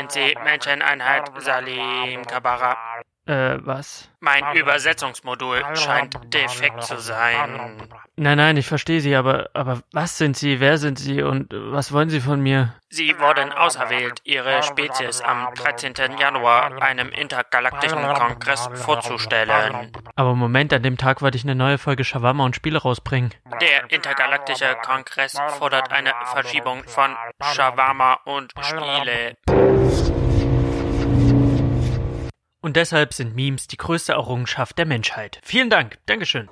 Sind Sie Menscheneinheit Salim Kabara? Äh, was? Mein Übersetzungsmodul scheint defekt zu sein. Nein, nein, ich verstehe Sie, aber, aber was sind Sie, wer sind Sie und was wollen Sie von mir? Sie wurden auserwählt, Ihre Spezies am 13. Januar einem intergalaktischen Kongress vorzustellen. Aber Moment, an dem Tag wollte ich eine neue Folge Shawarma und Spiele rausbringen. Der intergalaktische Kongress fordert eine Verschiebung von Shawarma und Spiele. Und deshalb sind Memes die größte Errungenschaft der Menschheit. Vielen Dank. Dankeschön.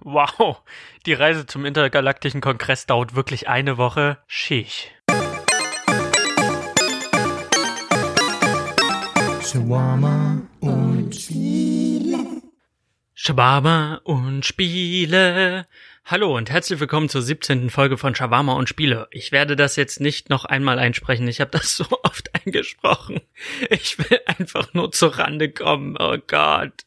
Wow, die Reise zum intergalaktischen Kongress dauert wirklich eine Woche. Schisch. Shawarma und Spiele. Shawarma und Spiele. Hallo und herzlich willkommen zur 17. Folge von Shawarma und Spiele. Ich werde das jetzt nicht noch einmal einsprechen. Ich habe das so oft eingesprochen. Ich will einfach nur zur Rande kommen. Oh Gott.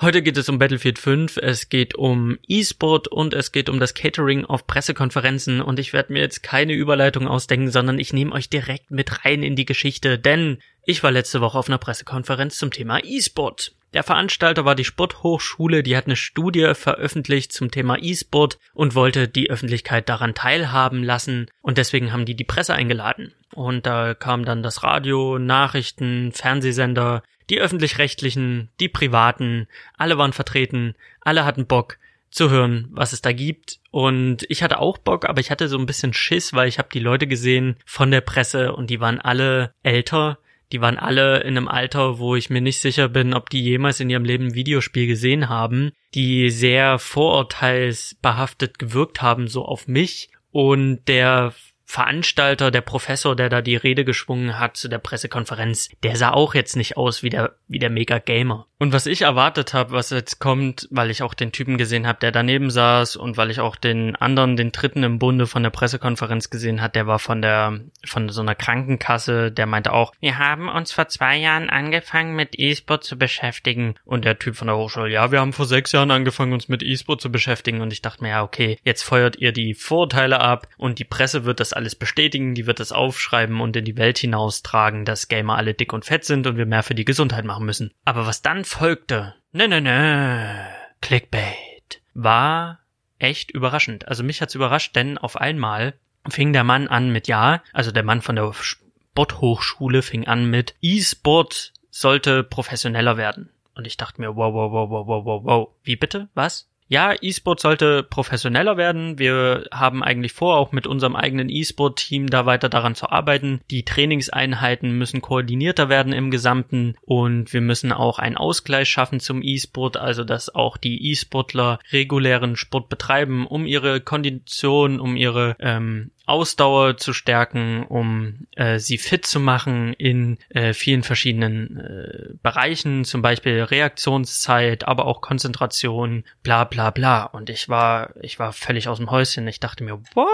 Heute geht es um Battlefield 5, es geht um E-Sport und es geht um das Catering auf Pressekonferenzen und ich werde mir jetzt keine Überleitung ausdenken, sondern ich nehme euch direkt mit rein in die Geschichte, denn ich war letzte Woche auf einer Pressekonferenz zum Thema E-Sport. Der Veranstalter war die Sporthochschule, die hat eine Studie veröffentlicht zum Thema E-Sport und wollte die Öffentlichkeit daran teilhaben lassen und deswegen haben die die Presse eingeladen. Und da kam dann das Radio, Nachrichten, Fernsehsender, die öffentlich-rechtlichen, die privaten, alle waren vertreten, alle hatten Bock zu hören, was es da gibt. Und ich hatte auch Bock, aber ich hatte so ein bisschen Schiss, weil ich habe die Leute gesehen von der Presse und die waren alle älter die waren alle in einem Alter, wo ich mir nicht sicher bin, ob die jemals in ihrem Leben ein Videospiel gesehen haben, die sehr vorurteilsbehaftet gewirkt haben, so auf mich. Und der Veranstalter, der Professor, der da die Rede geschwungen hat zu der Pressekonferenz, der sah auch jetzt nicht aus wie der, wie der Mega-Gamer. Und was ich erwartet habe, was jetzt kommt, weil ich auch den Typen gesehen habe, der daneben saß und weil ich auch den anderen, den dritten im Bunde von der Pressekonferenz gesehen hat, der war von der, von so einer Krankenkasse, der meinte auch, wir haben uns vor zwei Jahren angefangen mit E-Sport zu beschäftigen. Und der Typ von der Hochschule, ja, wir haben vor sechs Jahren angefangen uns mit E-Sport zu beschäftigen. Und ich dachte mir, ja, okay, jetzt feuert ihr die Vorurteile ab und die Presse wird das alles bestätigen, die wird das aufschreiben und in die Welt hinaustragen, dass Gamer alle dick und fett sind und wir mehr für die Gesundheit machen müssen. Aber was dann folgte, ne, ne, ne, Clickbait, war echt überraschend. Also mich hat's überrascht, denn auf einmal fing der Mann an mit ja, also der Mann von der Sporthochschule fing an mit E-Sport sollte professioneller werden. Und ich dachte mir, wow, wow, wow, wow, wow, wow, wow. Wie bitte? Was? Ja, E-Sport sollte professioneller werden. Wir haben eigentlich vor, auch mit unserem eigenen E-Sport-Team da weiter daran zu arbeiten. Die Trainingseinheiten müssen koordinierter werden im Gesamten und wir müssen auch einen Ausgleich schaffen zum E-Sport, also dass auch die E-Sportler regulären Sport betreiben, um ihre Kondition, um ihre ähm, Ausdauer zu stärken, um äh, sie fit zu machen in äh, vielen verschiedenen äh, Bereichen, zum Beispiel Reaktionszeit, aber auch Konzentration, bla bla bla. Und ich war, ich war völlig aus dem Häuschen. Ich dachte mir, what?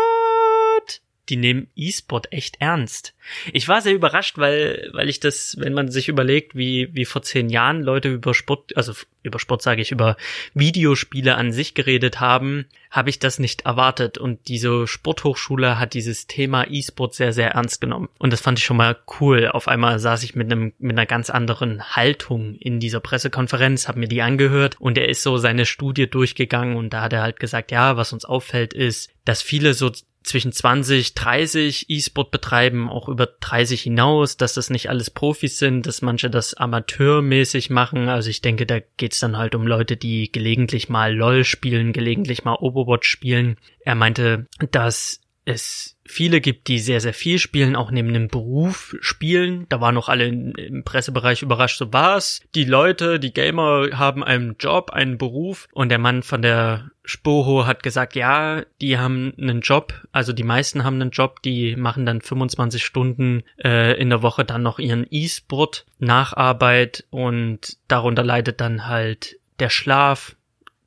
Die nehmen E-Sport echt ernst. Ich war sehr überrascht, weil, weil ich das, wenn man sich überlegt, wie, wie vor zehn Jahren Leute über Sport, also über Sport sage ich, über Videospiele an sich geredet haben, habe ich das nicht erwartet. Und diese Sporthochschule hat dieses Thema E-Sport sehr, sehr ernst genommen. Und das fand ich schon mal cool. Auf einmal saß ich mit einem, mit einer ganz anderen Haltung in dieser Pressekonferenz, habe mir die angehört und er ist so seine Studie durchgegangen und da hat er halt gesagt, ja, was uns auffällt ist, dass viele so zwischen 20, 30 E-Sport betreiben, auch über 30 hinaus, dass das nicht alles Profis sind, dass manche das amateurmäßig machen. Also ich denke, da geht's dann halt um Leute, die gelegentlich mal LOL spielen, gelegentlich mal Overwatch spielen. Er meinte, dass es viele gibt, die sehr, sehr viel spielen, auch neben dem Beruf spielen. Da waren noch alle im Pressebereich überrascht, so was. Die Leute, die Gamer haben einen Job, einen Beruf und der Mann von der Spoho hat gesagt, ja, die haben einen Job, also die meisten haben einen Job, die machen dann 25 Stunden äh, in der Woche dann noch ihren E-Sport Nacharbeit und darunter leidet dann halt der Schlaf,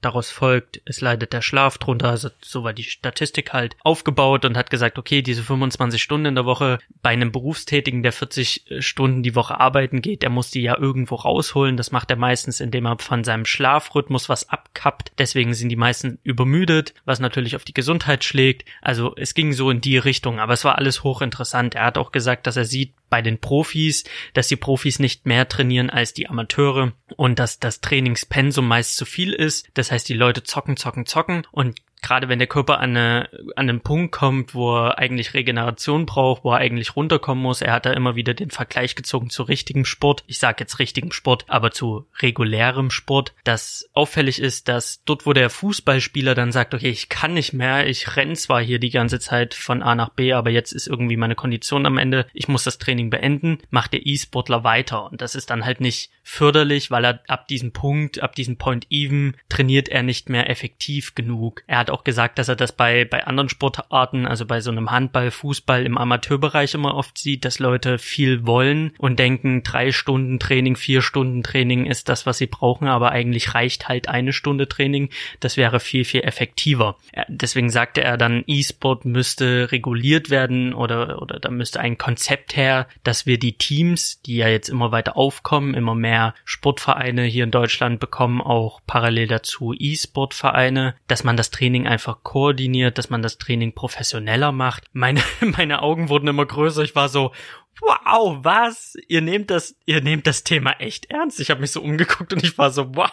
daraus folgt, es leidet der Schlaf drunter. Also so war die Statistik halt aufgebaut und hat gesagt, okay, diese 25 Stunden in der Woche bei einem Berufstätigen, der 40 Stunden die Woche arbeiten geht, der muss die ja irgendwo rausholen. Das macht er meistens, indem er von seinem Schlafrhythmus was abkappt. Deswegen sind die meisten übermüdet, was natürlich auf die Gesundheit schlägt. Also es ging so in die Richtung, aber es war alles hochinteressant. Er hat auch gesagt, dass er sieht bei den Profis, dass die Profis nicht mehr trainieren als die Amateure und dass das Trainingspensum meist zu viel ist. Das heißt, die Leute zocken, zocken, zocken und gerade wenn der Körper an, eine, an einen Punkt kommt, wo er eigentlich Regeneration braucht, wo er eigentlich runterkommen muss, er hat da immer wieder den Vergleich gezogen zu richtigem Sport. Ich sage jetzt richtigem Sport, aber zu regulärem Sport. Das auffällig ist, dass dort, wo der Fußballspieler dann sagt, okay, ich kann nicht mehr, ich renn zwar hier die ganze Zeit von A nach B, aber jetzt ist irgendwie meine Kondition am Ende, ich muss das Training beenden, macht der E-Sportler weiter. Und das ist dann halt nicht förderlich, weil er ab diesem Punkt, ab diesem Point Even trainiert er nicht mehr effektiv genug. Er hat auch gesagt, dass er das bei, bei anderen Sportarten, also bei so einem Handball, Fußball im Amateurbereich immer oft sieht, dass Leute viel wollen und denken, drei Stunden Training, vier Stunden Training ist das, was sie brauchen, aber eigentlich reicht halt eine Stunde Training. Das wäre viel, viel effektiver. Deswegen sagte er dann, E-Sport müsste reguliert werden oder, oder da müsste ein Konzept her, dass wir die Teams, die ja jetzt immer weiter aufkommen, immer mehr Sportvereine hier in Deutschland bekommen, auch parallel dazu E-Sport-Vereine, dass man das Training Training einfach koordiniert, dass man das Training professioneller macht. Meine, meine Augen wurden immer größer. Ich war so, wow, was? Ihr nehmt das, ihr nehmt das Thema echt ernst. Ich habe mich so umgeguckt und ich war so, wow,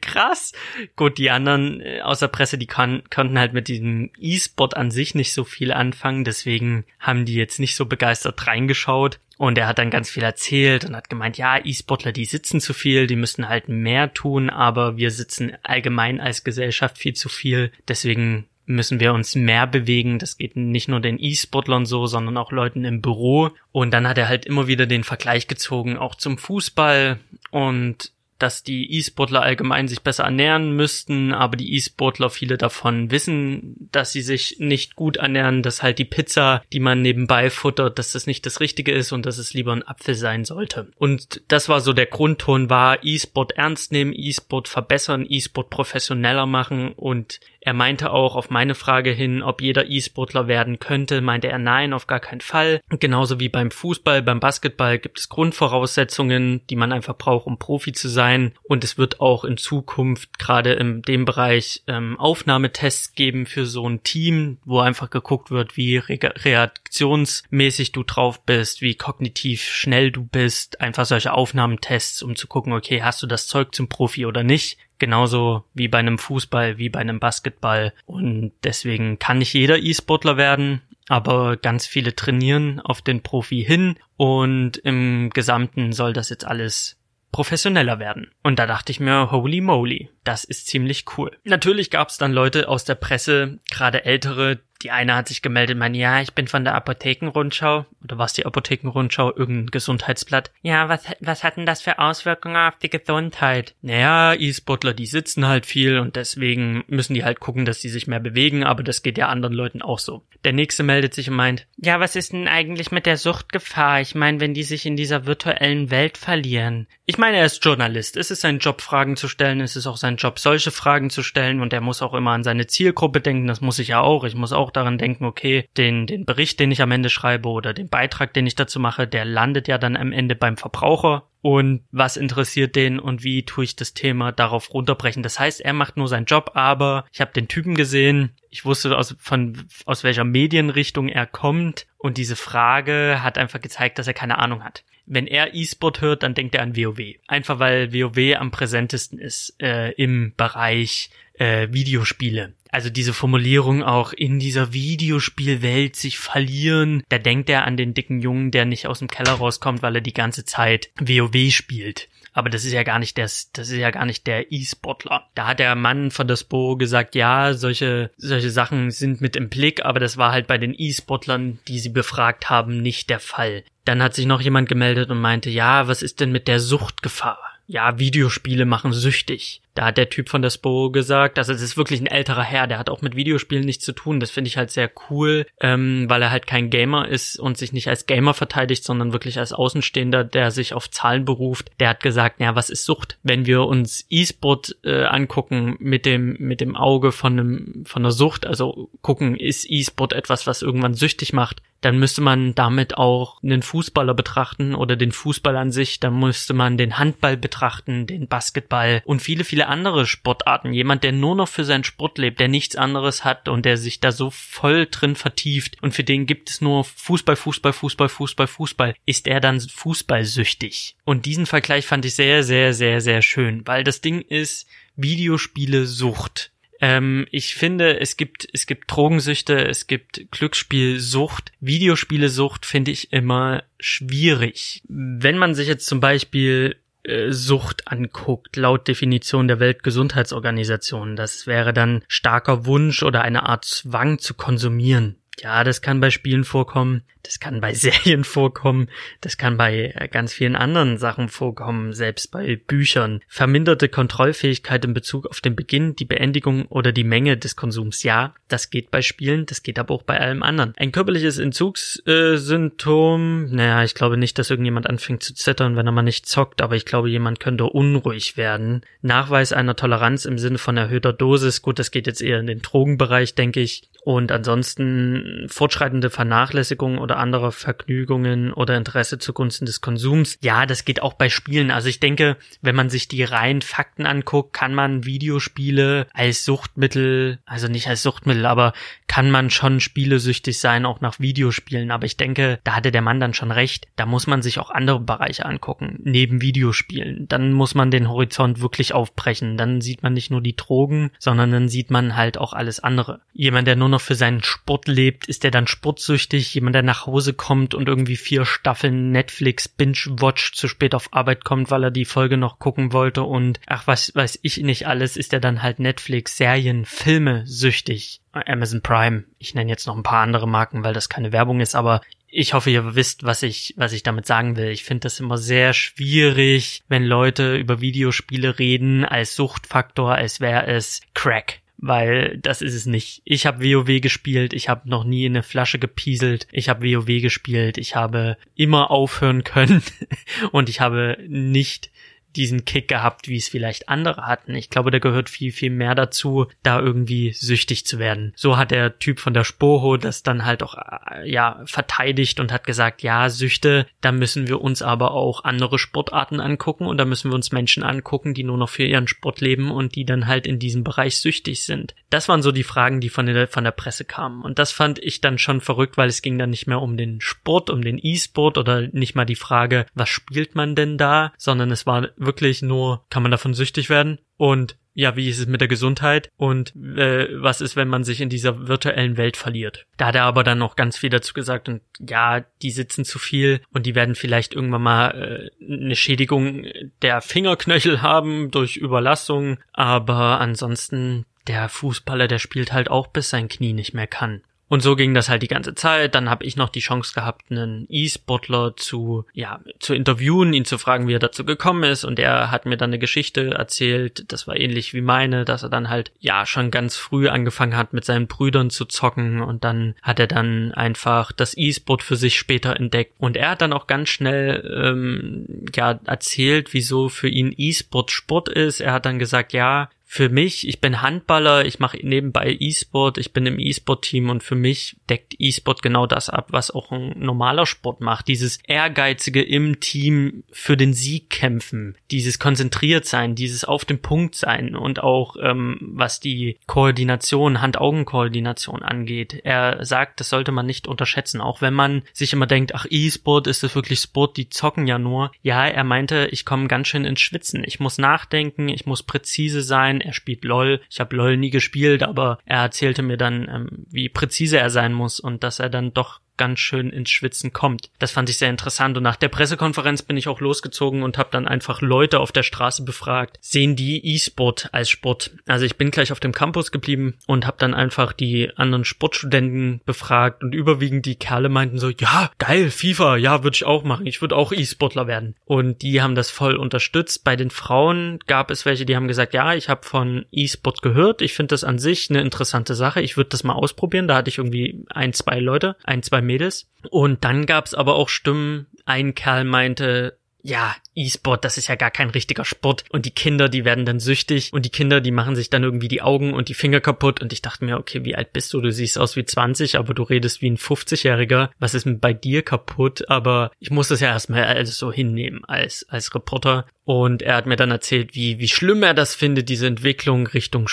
krass. Gut, die anderen äh, aus der Presse, die kann, konnten halt mit diesem E-Sport an sich nicht so viel anfangen, deswegen haben die jetzt nicht so begeistert reingeschaut. Und er hat dann ganz viel erzählt und hat gemeint, ja, E-Sportler, die sitzen zu viel, die müssten halt mehr tun, aber wir sitzen allgemein als Gesellschaft viel zu viel. Deswegen müssen wir uns mehr bewegen. Das geht nicht nur den E-Sportlern so, sondern auch Leuten im Büro. Und dann hat er halt immer wieder den Vergleich gezogen, auch zum Fußball. Und dass die E-Sportler allgemein sich besser ernähren müssten, aber die E-Sportler viele davon wissen, dass sie sich nicht gut ernähren, dass halt die Pizza, die man nebenbei futtert, dass das nicht das Richtige ist und dass es lieber ein Apfel sein sollte. Und das war so der Grundton war E-Sport ernst nehmen, E-Sport verbessern, E-Sport professioneller machen und er meinte auch auf meine Frage hin, ob jeder E-Sportler werden könnte, meinte er nein, auf gar keinen Fall. Genauso wie beim Fußball, beim Basketball gibt es Grundvoraussetzungen, die man einfach braucht, um Profi zu sein. Und es wird auch in Zukunft gerade in dem Bereich ähm, Aufnahmetests geben für so ein Team, wo einfach geguckt wird, wie re reaktionsmäßig du drauf bist, wie kognitiv schnell du bist. Einfach solche Aufnahmetests, um zu gucken, okay, hast du das Zeug zum Profi oder nicht. Genauso wie bei einem Fußball, wie bei einem Basketball. Und deswegen kann nicht jeder E-Sportler werden, aber ganz viele trainieren auf den Profi hin und im Gesamten soll das jetzt alles professioneller werden. Und da dachte ich mir, holy moly, das ist ziemlich cool. Natürlich gab es dann Leute aus der Presse, gerade ältere, die eine hat sich gemeldet, meinte, ja, ich bin von der Apothekenrundschau. Oder was die Apothekenrundschau? Irgendein Gesundheitsblatt. Ja, was, was hat denn das für Auswirkungen auf die Gesundheit? Naja, E-Sportler, die sitzen halt viel und deswegen müssen die halt gucken, dass sie sich mehr bewegen, aber das geht ja anderen Leuten auch so. Der nächste meldet sich und meint, ja, was ist denn eigentlich mit der Suchtgefahr? Ich meine, wenn die sich in dieser virtuellen Welt verlieren. Ich meine, er ist Journalist. Es ist sein Job, Fragen zu stellen. Es ist auch sein Job, solche Fragen zu stellen und er muss auch immer an seine Zielgruppe denken. Das muss ich ja auch. Ich muss auch daran denken, okay, den, den Bericht, den ich am Ende schreibe oder den Beitrag, den ich dazu mache, der landet ja dann am Ende beim Verbraucher und was interessiert den und wie tue ich das Thema darauf runterbrechen. Das heißt, er macht nur seinen Job, aber ich habe den Typen gesehen, ich wusste aus, von, aus welcher Medienrichtung er kommt und diese Frage hat einfach gezeigt, dass er keine Ahnung hat. Wenn er E-Sport hört, dann denkt er an WoW. Einfach weil WoW am präsentesten ist äh, im Bereich äh, Videospiele. Also diese Formulierung auch in dieser Videospielwelt sich verlieren, da denkt er an den dicken Jungen, der nicht aus dem Keller rauskommt, weil er die ganze Zeit WoW spielt. Aber das ist ja gar nicht der, das ist ja gar nicht der E-Sportler. Da hat der Mann von der SPO gesagt, ja, solche, solche Sachen sind mit im Blick, aber das war halt bei den E-Sportlern, die sie befragt haben, nicht der Fall. Dann hat sich noch jemand gemeldet und meinte, ja, was ist denn mit der Suchtgefahr? Ja, Videospiele machen süchtig. Da hat der Typ von der SPO gesagt, also es ist wirklich ein älterer Herr, der hat auch mit Videospielen nichts zu tun. Das finde ich halt sehr cool, ähm, weil er halt kein Gamer ist und sich nicht als Gamer verteidigt, sondern wirklich als Außenstehender, der sich auf Zahlen beruft. Der hat gesagt, ja, was ist Sucht? Wenn wir uns E-Sport äh, angucken mit dem mit dem Auge von einem von einer Sucht, also gucken, ist E-Sport etwas, was irgendwann süchtig macht, dann müsste man damit auch einen Fußballer betrachten oder den Fußball an sich, dann müsste man den Handball betrachten, den Basketball und viele, viele andere Sportarten. Jemand, der nur noch für seinen Sport lebt, der nichts anderes hat und der sich da so voll drin vertieft und für den gibt es nur Fußball, Fußball, Fußball, Fußball, Fußball, ist er dann fußballsüchtig. Und diesen Vergleich fand ich sehr, sehr, sehr, sehr schön, weil das Ding ist, Videospiele Sucht. Ähm, ich finde, es gibt, es gibt Drogensüchte, es gibt Glücksspielsucht. Videospielesucht finde ich immer schwierig. Wenn man sich jetzt zum Beispiel äh, Sucht anguckt, laut Definition der Weltgesundheitsorganisation. Das wäre dann starker Wunsch oder eine Art Zwang zu konsumieren. Ja, das kann bei Spielen vorkommen, das kann bei Serien vorkommen, das kann bei äh, ganz vielen anderen Sachen vorkommen, selbst bei Büchern. Verminderte Kontrollfähigkeit in Bezug auf den Beginn, die Beendigung oder die Menge des Konsums. Ja, das geht bei Spielen, das geht aber auch bei allem anderen. Ein körperliches Entzugssymptom, naja, ich glaube nicht, dass irgendjemand anfängt zu zittern, wenn er mal nicht zockt, aber ich glaube, jemand könnte unruhig werden. Nachweis einer Toleranz im Sinne von erhöhter Dosis, gut, das geht jetzt eher in den Drogenbereich, denke ich. Und ansonsten fortschreitende Vernachlässigung oder andere Vergnügungen oder Interesse zugunsten des Konsums. Ja, das geht auch bei Spielen. Also ich denke, wenn man sich die reinen Fakten anguckt, kann man Videospiele als Suchtmittel, also nicht als Suchtmittel, aber kann man schon spielesüchtig sein, auch nach Videospielen. Aber ich denke, da hatte der Mann dann schon recht. Da muss man sich auch andere Bereiche angucken, neben Videospielen. Dann muss man den Horizont wirklich aufbrechen. Dann sieht man nicht nur die Drogen, sondern dann sieht man halt auch alles andere. Jemand, der nur noch für seinen Sport lebt, ist der dann sportsüchtig. Jemand, der nach Hause kommt und irgendwie vier Staffeln Netflix Binge-Watch zu spät auf Arbeit kommt, weil er die Folge noch gucken wollte und ach, was weiß ich nicht alles, ist er dann halt Netflix, Serien, Filme süchtig. Amazon Prime. Ich nenne jetzt noch ein paar andere Marken, weil das keine Werbung ist, aber ich hoffe, ihr wisst, was ich, was ich damit sagen will. Ich finde das immer sehr schwierig, wenn Leute über Videospiele reden als Suchtfaktor, als wäre es Crack weil das ist es nicht. Ich habe WoW gespielt, ich habe noch nie in eine Flasche gepieselt, ich habe WoW gespielt, ich habe immer aufhören können und ich habe nicht diesen Kick gehabt, wie es vielleicht andere hatten. Ich glaube, da gehört viel, viel mehr dazu, da irgendwie süchtig zu werden. So hat der Typ von der Spoho das dann halt auch, äh, ja, verteidigt und hat gesagt, ja, Süchte, da müssen wir uns aber auch andere Sportarten angucken und da müssen wir uns Menschen angucken, die nur noch für ihren Sport leben und die dann halt in diesem Bereich süchtig sind. Das waren so die Fragen, die von der, von der Presse kamen. Und das fand ich dann schon verrückt, weil es ging dann nicht mehr um den Sport, um den E-Sport oder nicht mal die Frage, was spielt man denn da, sondern es war wirklich nur, kann man davon süchtig werden? Und ja, wie ist es mit der Gesundheit und äh, was ist, wenn man sich in dieser virtuellen Welt verliert. Da hat er aber dann noch ganz viel dazu gesagt und ja, die sitzen zu viel und die werden vielleicht irgendwann mal äh, eine Schädigung der Fingerknöchel haben durch Überlastung, aber ansonsten der Fußballer, der spielt halt auch bis sein Knie nicht mehr kann. Und so ging das halt die ganze Zeit. Dann habe ich noch die Chance gehabt, einen E-Sportler zu, ja, zu interviewen, ihn zu fragen, wie er dazu gekommen ist. Und er hat mir dann eine Geschichte erzählt. Das war ähnlich wie meine, dass er dann halt, ja, schon ganz früh angefangen hat, mit seinen Brüdern zu zocken. Und dann hat er dann einfach das E-Sport für sich später entdeckt. Und er hat dann auch ganz schnell, ähm, ja, erzählt, wieso für ihn E-Sport Sport ist. Er hat dann gesagt, ja, für mich, ich bin Handballer, ich mache nebenbei E-Sport, ich bin im E-Sport-Team und für mich deckt E-Sport genau das ab, was auch ein normaler Sport macht. Dieses Ehrgeizige im Team für den Sieg kämpfen, dieses konzentriert sein, dieses auf dem Punkt sein und auch ähm, was die Koordination, Hand-Augen-Koordination angeht. Er sagt, das sollte man nicht unterschätzen, auch wenn man sich immer denkt, ach E-Sport ist das wirklich Sport, die zocken ja nur. Ja, er meinte, ich komme ganz schön ins Schwitzen. Ich muss nachdenken, ich muss präzise sein, er spielt LOL. Ich habe LOL nie gespielt, aber er erzählte mir dann, ähm, wie präzise er sein muss und dass er dann doch ganz schön ins Schwitzen kommt. Das fand ich sehr interessant und nach der Pressekonferenz bin ich auch losgezogen und habe dann einfach Leute auf der Straße befragt, sehen die E-Sport als Sport? Also ich bin gleich auf dem Campus geblieben und habe dann einfach die anderen Sportstudenten befragt und überwiegend die Kerle meinten so, ja, geil, FIFA, ja, würde ich auch machen. Ich würde auch E-Sportler werden. Und die haben das voll unterstützt. Bei den Frauen gab es welche, die haben gesagt, ja, ich habe von E-Sport gehört. Ich finde das an sich eine interessante Sache. Ich würde das mal ausprobieren. Da hatte ich irgendwie ein, zwei Leute, ein, zwei Mädels. Und dann gab es aber auch Stimmen. Ein Kerl meinte, ja, E-Sport, das ist ja gar kein richtiger Sport und die Kinder, die werden dann süchtig und die Kinder, die machen sich dann irgendwie die Augen und die Finger kaputt und ich dachte mir, okay, wie alt bist du? Du siehst aus wie 20, aber du redest wie ein 50-Jähriger. Was ist denn bei dir kaputt? Aber ich muss das ja erstmal alles so hinnehmen als, als Reporter und er hat mir dann erzählt, wie, wie schlimm er das findet, diese Entwicklung Richtung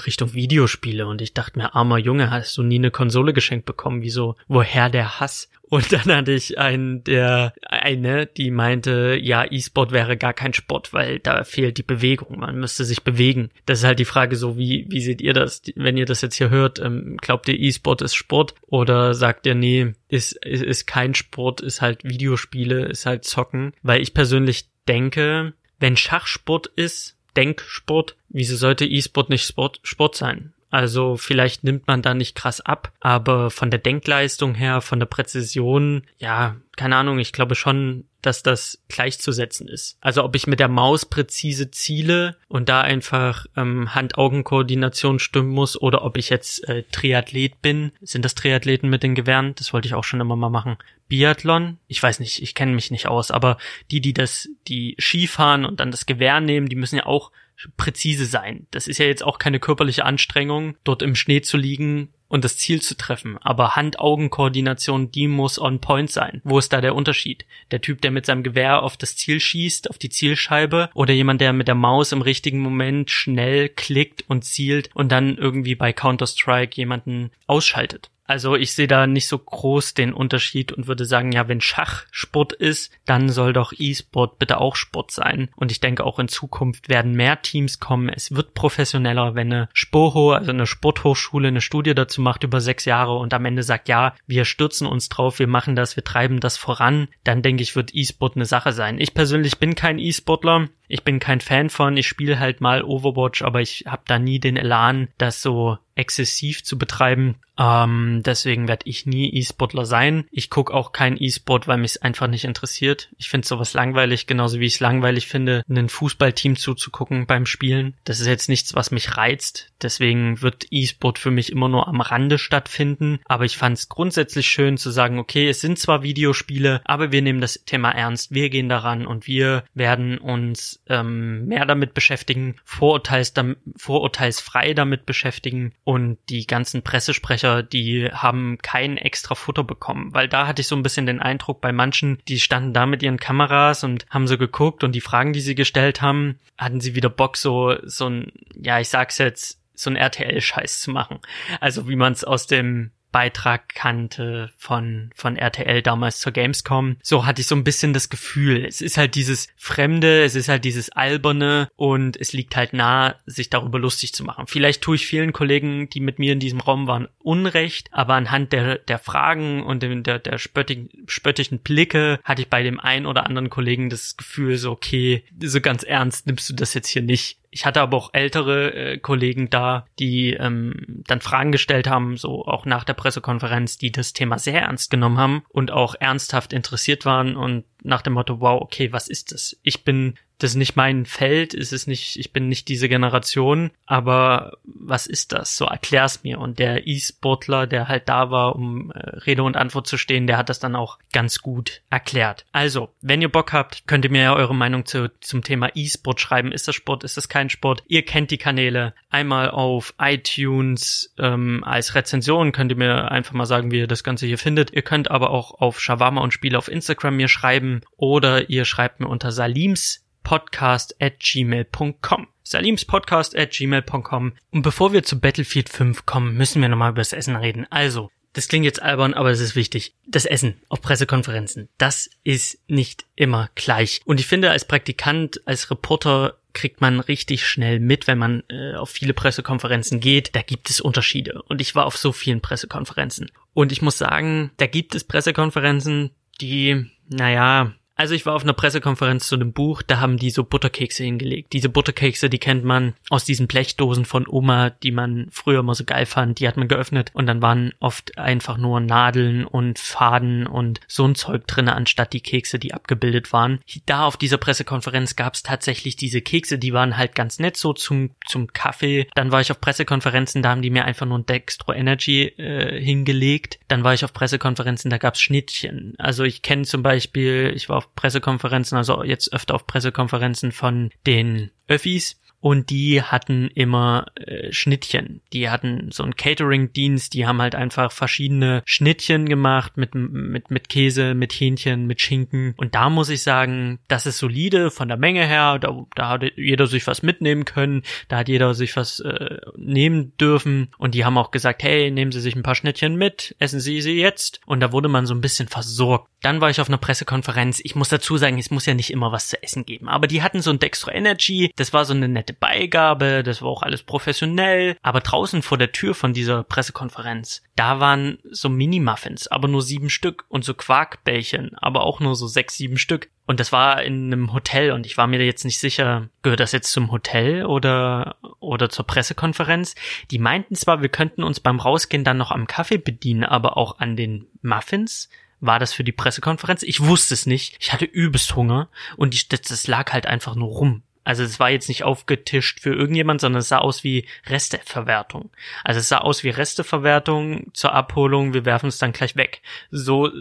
Richtung Videospiele und ich dachte mir, armer Junge, hast du nie eine Konsole geschenkt bekommen? Wieso? Woher der Hass? Und dann hatte ich einen, der, eine, die meinte, ja, E-Sport wäre gar kein Sport, weil da fehlt die Bewegung. Man müsste sich bewegen. Das ist halt die Frage so, wie, wie seht ihr das? Wenn ihr das jetzt hier hört, ähm, glaubt ihr E-Sport ist Sport? Oder sagt ihr, nee, ist, ist, ist kein Sport, ist halt Videospiele, ist halt Zocken? Weil ich persönlich denke, wenn Schachsport ist, Denksport, wieso sollte E-Sport nicht Sport, Sport sein? Also vielleicht nimmt man da nicht krass ab, aber von der Denkleistung her, von der Präzision, ja, keine Ahnung, ich glaube schon, dass das gleichzusetzen ist. Also ob ich mit der Maus präzise ziele und da einfach ähm, Hand-Augen-Koordination stimmen muss oder ob ich jetzt äh, Triathlet bin. Sind das Triathleten mit den Gewehren? Das wollte ich auch schon immer mal machen. Biathlon? Ich weiß nicht, ich kenne mich nicht aus, aber die, die das, die Skifahren und dann das Gewehr nehmen, die müssen ja auch präzise sein. Das ist ja jetzt auch keine körperliche Anstrengung, dort im Schnee zu liegen und das Ziel zu treffen. Aber Hand-Augen-Koordination, die muss on point sein. Wo ist da der Unterschied? Der Typ, der mit seinem Gewehr auf das Ziel schießt, auf die Zielscheibe, oder jemand, der mit der Maus im richtigen Moment schnell klickt und zielt und dann irgendwie bei Counter-Strike jemanden ausschaltet. Also ich sehe da nicht so groß den Unterschied und würde sagen, ja, wenn Schach Sport ist, dann soll doch E-Sport bitte auch Sport sein. Und ich denke auch in Zukunft werden mehr Teams kommen. Es wird professioneller, wenn eine Spoho, also eine Sporthochschule, eine Studie dazu macht über sechs Jahre und am Ende sagt, ja, wir stürzen uns drauf, wir machen das, wir treiben das voran, dann denke ich, wird E-Sport eine Sache sein. Ich persönlich bin kein E-Sportler. Ich bin kein Fan von, ich spiele halt mal Overwatch, aber ich habe da nie den Elan, das so exzessiv zu betreiben. Ähm, deswegen werde ich nie E-Sportler sein. Ich gucke auch kein E-Sport, weil mich es einfach nicht interessiert. Ich finde sowas langweilig, genauso wie ich es langweilig finde, einem Fußballteam zuzugucken beim Spielen. Das ist jetzt nichts, was mich reizt. Deswegen wird E-Sport für mich immer nur am Rande stattfinden. Aber ich fand es grundsätzlich schön zu sagen, okay, es sind zwar Videospiele, aber wir nehmen das Thema ernst, wir gehen daran und wir werden uns ähm, mehr damit beschäftigen, Vorurteils, vorurteilsfrei damit beschäftigen und die ganzen Pressesprecher, die haben kein extra Futter bekommen, weil da hatte ich so ein bisschen den Eindruck bei manchen, die standen da mit ihren Kameras und haben so geguckt und die Fragen, die sie gestellt haben, hatten sie wieder Bock so so ein ja, ich sag's jetzt so ein RTL-Scheiß zu machen. Also wie man es aus dem Beitrag kannte von, von RTL damals zur Gamescom. So hatte ich so ein bisschen das Gefühl. Es ist halt dieses Fremde, es ist halt dieses Alberne und es liegt halt nah, sich darüber lustig zu machen. Vielleicht tue ich vielen Kollegen, die mit mir in diesem Raum waren, Unrecht, aber anhand der, der Fragen und der, der spöttigen, spöttischen Blicke hatte ich bei dem einen oder anderen Kollegen das Gefühl, so, okay, so ganz ernst nimmst du das jetzt hier nicht. Ich hatte aber auch ältere äh, Kollegen da, die ähm, dann Fragen gestellt haben, so auch nach der Pressekonferenz, die das Thema sehr ernst genommen haben und auch ernsthaft interessiert waren und nach dem Motto, wow, okay, was ist das? Ich bin das ist nicht mein Feld, ist es nicht, ich bin nicht diese Generation, aber was ist das? So erklär's mir. Und der E-Sportler, der halt da war, um äh, Rede und Antwort zu stehen, der hat das dann auch ganz gut erklärt. Also, wenn ihr Bock habt, könnt ihr mir ja eure Meinung zu, zum Thema E-Sport schreiben. Ist das Sport, ist das kein Sport? Ihr kennt die Kanäle. Einmal auf iTunes ähm, als Rezension könnt ihr mir einfach mal sagen, wie ihr das Ganze hier findet. Ihr könnt aber auch auf Shawarma und Spiele auf Instagram mir schreiben oder ihr schreibt mir unter Salims podcast at gmail.com. Salims Podcast at gmail.com. Und bevor wir zu Battlefield 5 kommen, müssen wir nochmal über das Essen reden. Also, das klingt jetzt albern, aber es ist wichtig. Das Essen auf Pressekonferenzen, das ist nicht immer gleich. Und ich finde, als Praktikant, als Reporter kriegt man richtig schnell mit, wenn man äh, auf viele Pressekonferenzen geht. Da gibt es Unterschiede. Und ich war auf so vielen Pressekonferenzen. Und ich muss sagen, da gibt es Pressekonferenzen, die, naja, also ich war auf einer Pressekonferenz zu einem Buch, da haben die so Butterkekse hingelegt. Diese Butterkekse, die kennt man aus diesen Blechdosen von Oma, die man früher immer so geil fand. Die hat man geöffnet und dann waren oft einfach nur Nadeln und Faden und so ein Zeug drinne, anstatt die Kekse, die abgebildet waren. Da auf dieser Pressekonferenz gab es tatsächlich diese Kekse, die waren halt ganz nett so zum, zum Kaffee. Dann war ich auf Pressekonferenzen, da haben die mir einfach nur ein Dextro Energy äh, hingelegt. Dann war ich auf Pressekonferenzen, da gab's Schnittchen. Also ich kenne zum Beispiel, ich war auf auf Pressekonferenzen, also jetzt öfter auf Pressekonferenzen von den Öffis und die hatten immer äh, Schnittchen. Die hatten so einen Catering-Dienst, die haben halt einfach verschiedene Schnittchen gemacht mit, mit, mit Käse, mit Hähnchen, mit Schinken. Und da muss ich sagen, das ist solide von der Menge her. Da, da hat jeder sich was mitnehmen können. Da hat jeder sich was äh, nehmen dürfen. Und die haben auch gesagt, hey, nehmen Sie sich ein paar Schnittchen mit, essen Sie sie jetzt. Und da wurde man so ein bisschen versorgt. Dann war ich auf einer Pressekonferenz. Ich muss dazu sagen, es muss ja nicht immer was zu essen geben. Aber die hatten so ein Dextro Energy. Das war so eine nette Beigabe, das war auch alles professionell. Aber draußen vor der Tür von dieser Pressekonferenz, da waren so Mini-Muffins, aber nur sieben Stück und so Quarkbällchen, aber auch nur so sechs, sieben Stück. Und das war in einem Hotel und ich war mir jetzt nicht sicher, gehört das jetzt zum Hotel oder, oder zur Pressekonferenz? Die meinten zwar, wir könnten uns beim Rausgehen dann noch am Kaffee bedienen, aber auch an den Muffins war das für die Pressekonferenz? Ich wusste es nicht. Ich hatte übelst Hunger und die, das, das lag halt einfach nur rum. Also es war jetzt nicht aufgetischt für irgendjemand, sondern es sah aus wie Resteverwertung. Also es sah aus wie Resteverwertung zur Abholung, wir werfen es dann gleich weg. So äh,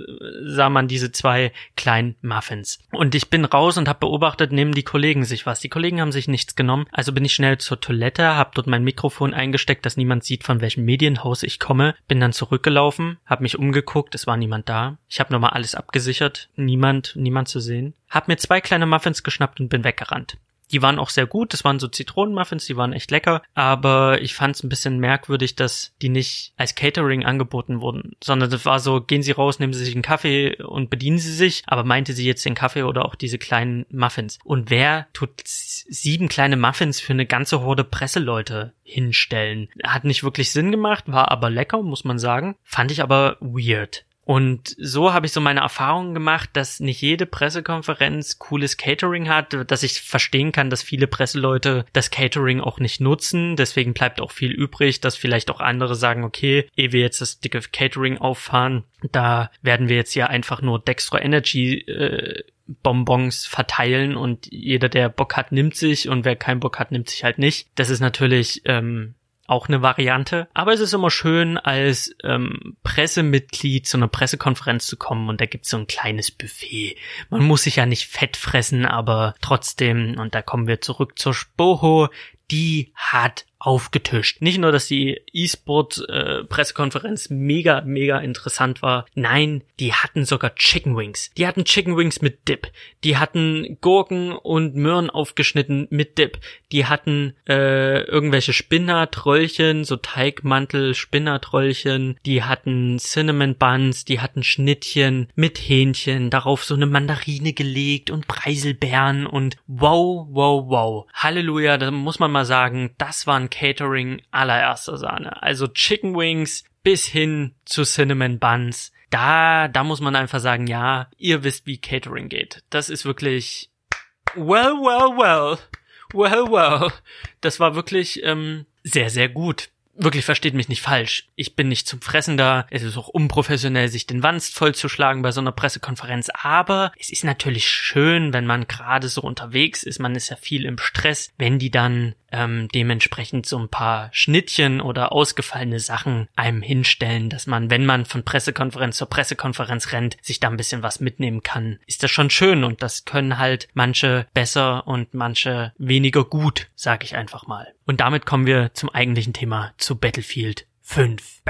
sah man diese zwei kleinen Muffins. Und ich bin raus und habe beobachtet, nehmen die Kollegen sich was. Die Kollegen haben sich nichts genommen. Also bin ich schnell zur Toilette, habe dort mein Mikrofon eingesteckt, dass niemand sieht, von welchem Medienhaus ich komme. Bin dann zurückgelaufen, habe mich umgeguckt, es war niemand da. Ich habe nochmal alles abgesichert, niemand, niemand zu sehen. Hab mir zwei kleine Muffins geschnappt und bin weggerannt. Die waren auch sehr gut. Das waren so Zitronenmuffins, die waren echt lecker. Aber ich fand es ein bisschen merkwürdig, dass die nicht als Catering angeboten wurden, sondern das war so, gehen Sie raus, nehmen Sie sich einen Kaffee und bedienen Sie sich. Aber meinte sie jetzt den Kaffee oder auch diese kleinen Muffins? Und wer tut sieben kleine Muffins für eine ganze Horde Presseleute hinstellen? Hat nicht wirklich Sinn gemacht, war aber lecker, muss man sagen. Fand ich aber weird. Und so habe ich so meine Erfahrungen gemacht, dass nicht jede Pressekonferenz cooles Catering hat, dass ich verstehen kann, dass viele Presseleute das Catering auch nicht nutzen. Deswegen bleibt auch viel übrig, dass vielleicht auch andere sagen, okay, ehe wir jetzt das dicke Catering auffahren, da werden wir jetzt ja einfach nur Dextro Energy äh, Bonbons verteilen und jeder, der Bock hat, nimmt sich und wer keinen Bock hat, nimmt sich halt nicht. Das ist natürlich ähm, auch eine Variante. Aber es ist immer schön, als ähm, Pressemitglied zu einer Pressekonferenz zu kommen und da gibt's so ein kleines Buffet. Man muss sich ja nicht fett fressen, aber trotzdem, und da kommen wir zurück zur Spoho, die hat aufgetischt. Nicht nur, dass die E-Sport-Pressekonferenz äh, mega, mega interessant war. Nein, die hatten sogar Chicken Wings. Die hatten Chicken Wings mit Dip. Die hatten Gurken und Möhren aufgeschnitten mit Dip. Die hatten äh, irgendwelche Spinnertröllchen, so Teigmantel, Spinnertröllchen. Die hatten Cinnamon Buns. Die hatten Schnittchen mit Hähnchen. Darauf so eine Mandarine gelegt und Preiselbeeren und wow, wow, wow. Halleluja, da muss man mal sagen, das waren Catering allererster Sahne. Also Chicken Wings bis hin zu Cinnamon Buns. Da, da muss man einfach sagen, ja, ihr wisst, wie Catering geht. Das ist wirklich well, well, well, well, well. Das war wirklich ähm, sehr, sehr gut wirklich versteht mich nicht falsch. Ich bin nicht zum Fressen da. Es ist auch unprofessionell, sich den Wanst vollzuschlagen bei so einer Pressekonferenz. Aber es ist natürlich schön, wenn man gerade so unterwegs ist. Man ist ja viel im Stress, wenn die dann ähm, dementsprechend so ein paar Schnittchen oder ausgefallene Sachen einem hinstellen, dass man, wenn man von Pressekonferenz zur Pressekonferenz rennt, sich da ein bisschen was mitnehmen kann. Ist das schon schön und das können halt manche besser und manche weniger gut, sag ich einfach mal. Und damit kommen wir zum eigentlichen Thema, zu Battlefield 5.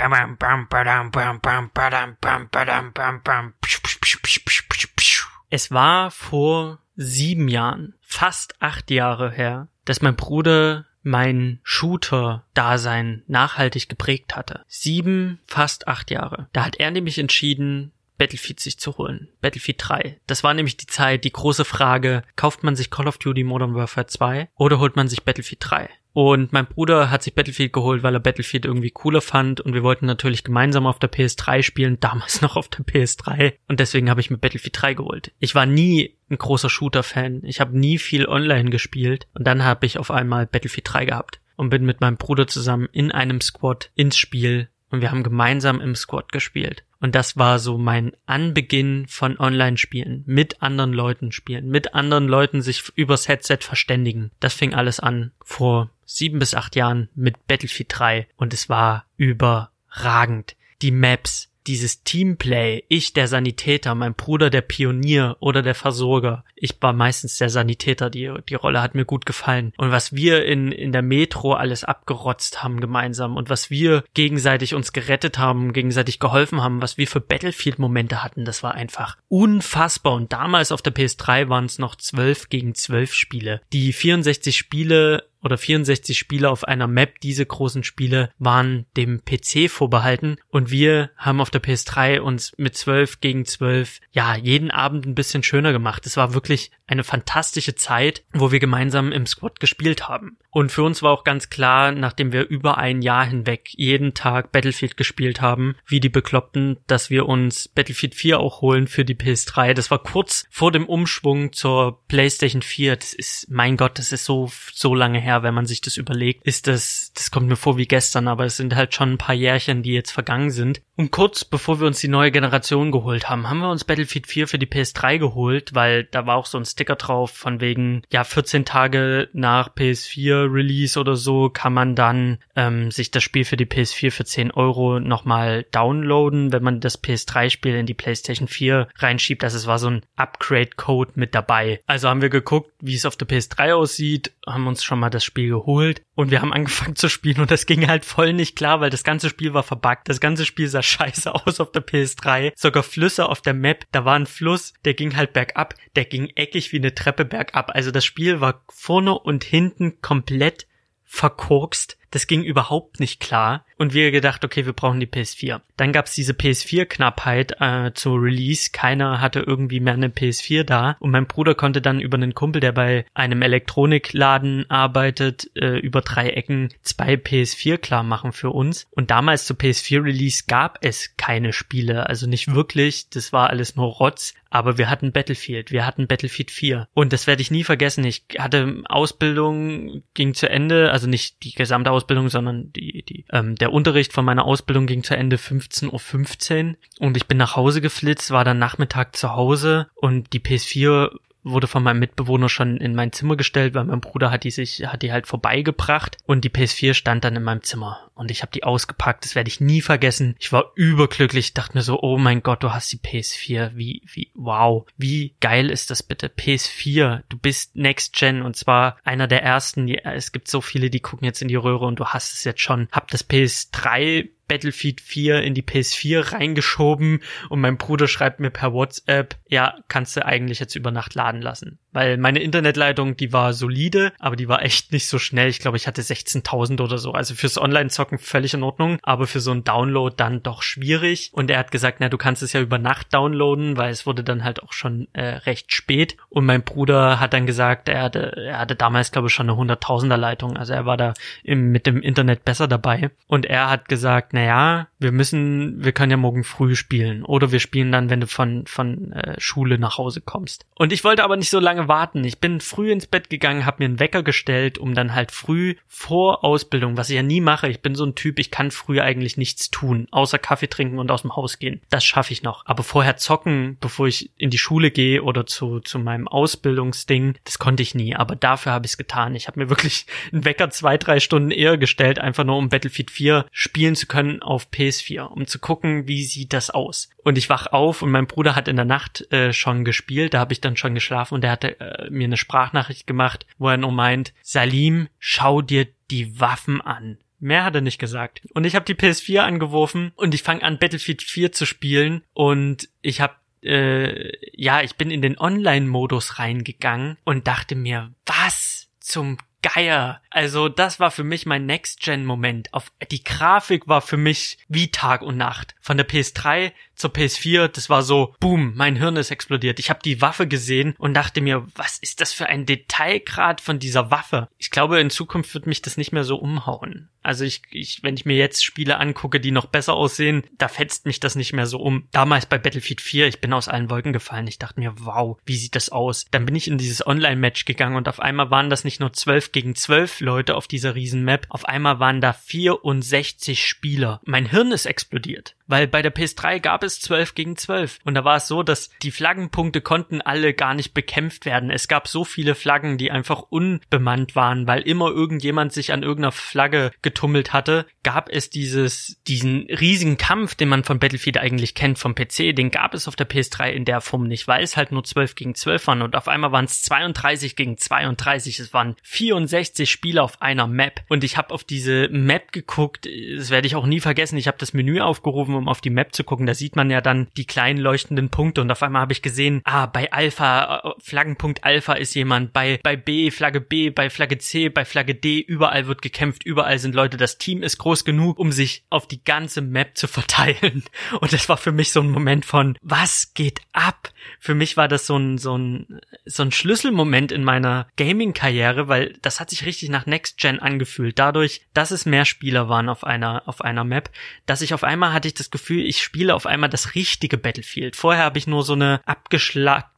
Es war vor sieben Jahren, fast acht Jahre her, dass mein Bruder mein Shooter-Dasein nachhaltig geprägt hatte. Sieben, fast acht Jahre. Da hat er nämlich entschieden, Battlefield sich zu holen. Battlefield 3. Das war nämlich die Zeit, die große Frage, kauft man sich Call of Duty Modern Warfare 2 oder holt man sich Battlefield 3? Und mein Bruder hat sich Battlefield geholt, weil er Battlefield irgendwie cooler fand und wir wollten natürlich gemeinsam auf der PS3 spielen, damals noch auf der PS3 und deswegen habe ich mir Battlefield 3 geholt. Ich war nie ein großer Shooter-Fan, ich habe nie viel online gespielt und dann habe ich auf einmal Battlefield 3 gehabt und bin mit meinem Bruder zusammen in einem Squad ins Spiel und wir haben gemeinsam im Squad gespielt. Und das war so mein Anbeginn von Online-Spielen, mit anderen Leuten spielen, mit anderen Leuten sich übers Headset verständigen. Das fing alles an vor sieben bis acht Jahren mit Battlefield 3 und es war überragend. Die Maps, dieses Teamplay, ich der Sanitäter, mein Bruder der Pionier oder der Versorger. Ich war meistens der Sanitäter, die, die Rolle hat mir gut gefallen. Und was wir in, in der Metro alles abgerotzt haben gemeinsam und was wir gegenseitig uns gerettet haben, gegenseitig geholfen haben, was wir für Battlefield-Momente hatten, das war einfach unfassbar. Und damals auf der PS3 waren es noch 12 gegen 12 Spiele. Die 64 Spiele oder 64 Spiele auf einer Map, diese großen Spiele waren dem PC vorbehalten und wir haben auf der PS3 uns mit 12 gegen 12 ja jeden Abend ein bisschen schöner gemacht. Es war wirklich eine fantastische Zeit, wo wir gemeinsam im Squad gespielt haben. Und für uns war auch ganz klar, nachdem wir über ein Jahr hinweg jeden Tag Battlefield gespielt haben, wie die Bekloppten, dass wir uns Battlefield 4 auch holen für die PS3. Das war kurz vor dem Umschwung zur PlayStation 4. Das ist, mein Gott, das ist so, so lange her, wenn man sich das überlegt. Ist das, das kommt mir vor wie gestern, aber es sind halt schon ein paar Jährchen, die jetzt vergangen sind. Und kurz bevor wir uns die neue Generation geholt haben, haben wir uns Battlefield 4 für die PS3 geholt, weil da war auch so ein Sticker drauf von wegen, ja, 14 Tage nach PS4 Release oder so kann man dann ähm, sich das Spiel für die PS4 für 10 Euro nochmal downloaden, wenn man das PS3-Spiel in die PlayStation 4 reinschiebt. Also es war so ein Upgrade-Code mit dabei. Also haben wir geguckt, wie es auf der PS3 aussieht, haben uns schon mal das Spiel geholt und wir haben angefangen zu spielen und das ging halt voll nicht klar, weil das ganze Spiel war verbuggt. Das ganze Spiel sah scheiße aus auf der PS3. Sogar Flüsse auf der Map. Da war ein Fluss, der ging halt bergab. Der ging eckig wie eine Treppe bergab. Also das Spiel war vorne und hinten komplett verkorkst. Das ging überhaupt nicht klar. Und wir gedacht, okay, wir brauchen die PS4. Dann gab's diese PS4-Knappheit äh, zu Release. Keiner hatte irgendwie mehr eine PS4 da. Und mein Bruder konnte dann über einen Kumpel, der bei einem Elektronikladen arbeitet, äh, über drei Ecken zwei PS4 klar machen für uns. Und damals zu PS4-Release gab es keine Spiele. Also nicht wirklich. Das war alles nur Rotz. Aber wir hatten Battlefield. Wir hatten Battlefield 4. Und das werde ich nie vergessen. Ich hatte Ausbildung, ging zu Ende. Also nicht die gesamte Ausbildung, Ausbildung, sondern die, die, ähm, der Unterricht von meiner Ausbildung ging zu Ende 15.15 Uhr 15 und ich bin nach Hause geflitzt, war dann Nachmittag zu Hause und die PS4 wurde von meinem Mitbewohner schon in mein Zimmer gestellt, weil mein Bruder hat die sich, hat die halt vorbeigebracht und die PS4 stand dann in meinem Zimmer und ich habe die ausgepackt. Das werde ich nie vergessen. Ich war überglücklich, dachte mir so, oh mein Gott, du hast die PS4. Wie, wie, wow, wie geil ist das bitte? PS4, du bist Next Gen und zwar einer der ersten. Es gibt so viele, die gucken jetzt in die Röhre und du hast es jetzt schon. Hab das PS3 Battlefield 4 in die PS4 reingeschoben und mein Bruder schreibt mir per WhatsApp, ja, kannst du eigentlich jetzt über Nacht laden lassen. Weil meine Internetleitung, die war solide, aber die war echt nicht so schnell. Ich glaube, ich hatte 16.000 oder so. Also fürs Online-Zocken völlig in Ordnung, aber für so ein Download dann doch schwierig. Und er hat gesagt, na, du kannst es ja über Nacht downloaden, weil es wurde dann halt auch schon äh, recht spät. Und mein Bruder hat dann gesagt, er hatte, er hatte damals, glaube ich, schon eine 100.000er Leitung. Also er war da im, mit dem Internet besser dabei. Und er hat gesagt, na ja, wir müssen, wir können ja morgen früh spielen. Oder wir spielen dann, wenn du von, von äh, Schule nach Hause kommst. Und ich wollte aber nicht so lange warten. Ich bin früh ins Bett gegangen, habe mir einen Wecker gestellt, um dann halt früh vor Ausbildung, was ich ja nie mache. Ich bin so ein Typ, ich kann früh eigentlich nichts tun, außer Kaffee trinken und aus dem Haus gehen. Das schaffe ich noch. Aber vorher zocken, bevor ich in die Schule gehe oder zu, zu meinem Ausbildungsding, das konnte ich nie. Aber dafür habe ich es getan. Ich habe mir wirklich einen Wecker zwei, drei Stunden eher gestellt, einfach nur um Battlefield 4 spielen zu können auf PS4, um zu gucken, wie sieht das aus. Und ich wach auf und mein Bruder hat in der Nacht äh, schon gespielt, da habe ich dann schon geschlafen und er hatte äh, mir eine Sprachnachricht gemacht, wo er nur meint, Salim, schau dir die Waffen an. Mehr hat er nicht gesagt. Und ich habe die PS4 angeworfen und ich fange an, Battlefield 4 zu spielen und ich habe äh, ja, ich bin in den Online-Modus reingegangen und dachte mir, was zum Geier. Also das war für mich mein Next-Gen-Moment. Die Grafik war für mich wie Tag und Nacht. Von der PS3 zur PS4, das war so, boom, mein Hirn ist explodiert. Ich habe die Waffe gesehen und dachte mir, was ist das für ein Detailgrad von dieser Waffe? Ich glaube, in Zukunft wird mich das nicht mehr so umhauen. Also ich, ich, wenn ich mir jetzt Spiele angucke, die noch besser aussehen, da fetzt mich das nicht mehr so um. Damals bei Battlefield 4, ich bin aus allen Wolken gefallen. Ich dachte mir, wow, wie sieht das aus? Dann bin ich in dieses Online-Match gegangen und auf einmal waren das nicht nur 12 gegen 12 Leute auf dieser riesen Map, auf einmal waren da 64 Spieler. Mein Hirn ist explodiert. Weil bei der PS3 gab es 12 gegen 12. Und da war es so, dass die Flaggenpunkte konnten alle gar nicht bekämpft werden. Es gab so viele Flaggen, die einfach unbemannt waren, weil immer irgendjemand sich an irgendeiner Flagge getummelt hatte. Gab es dieses, diesen riesigen Kampf, den man von Battlefield eigentlich kennt, vom PC, den gab es auf der PS3 in der Form nicht, weil es halt nur 12 gegen 12 waren. Und auf einmal waren es 32 gegen 32. Es waren 64 Spieler auf einer Map. Und ich habe auf diese Map geguckt. Das werde ich auch nie vergessen. Ich habe das Menü aufgerufen um auf die Map zu gucken. Da sieht man ja dann die kleinen leuchtenden Punkte und auf einmal habe ich gesehen, ah, bei Alpha, äh, Flaggenpunkt Alpha ist jemand, bei, bei B, Flagge B, bei Flagge C, bei Flagge D, überall wird gekämpft, überall sind Leute. Das Team ist groß genug, um sich auf die ganze Map zu verteilen. Und das war für mich so ein Moment von, was geht ab? Für mich war das so ein, so ein, so ein Schlüsselmoment in meiner Gaming-Karriere, weil das hat sich richtig nach Next Gen angefühlt. Dadurch, dass es mehr Spieler waren auf einer, auf einer Map, dass ich auf einmal hatte ich das das Gefühl, ich spiele auf einmal das richtige Battlefield. Vorher habe ich nur so eine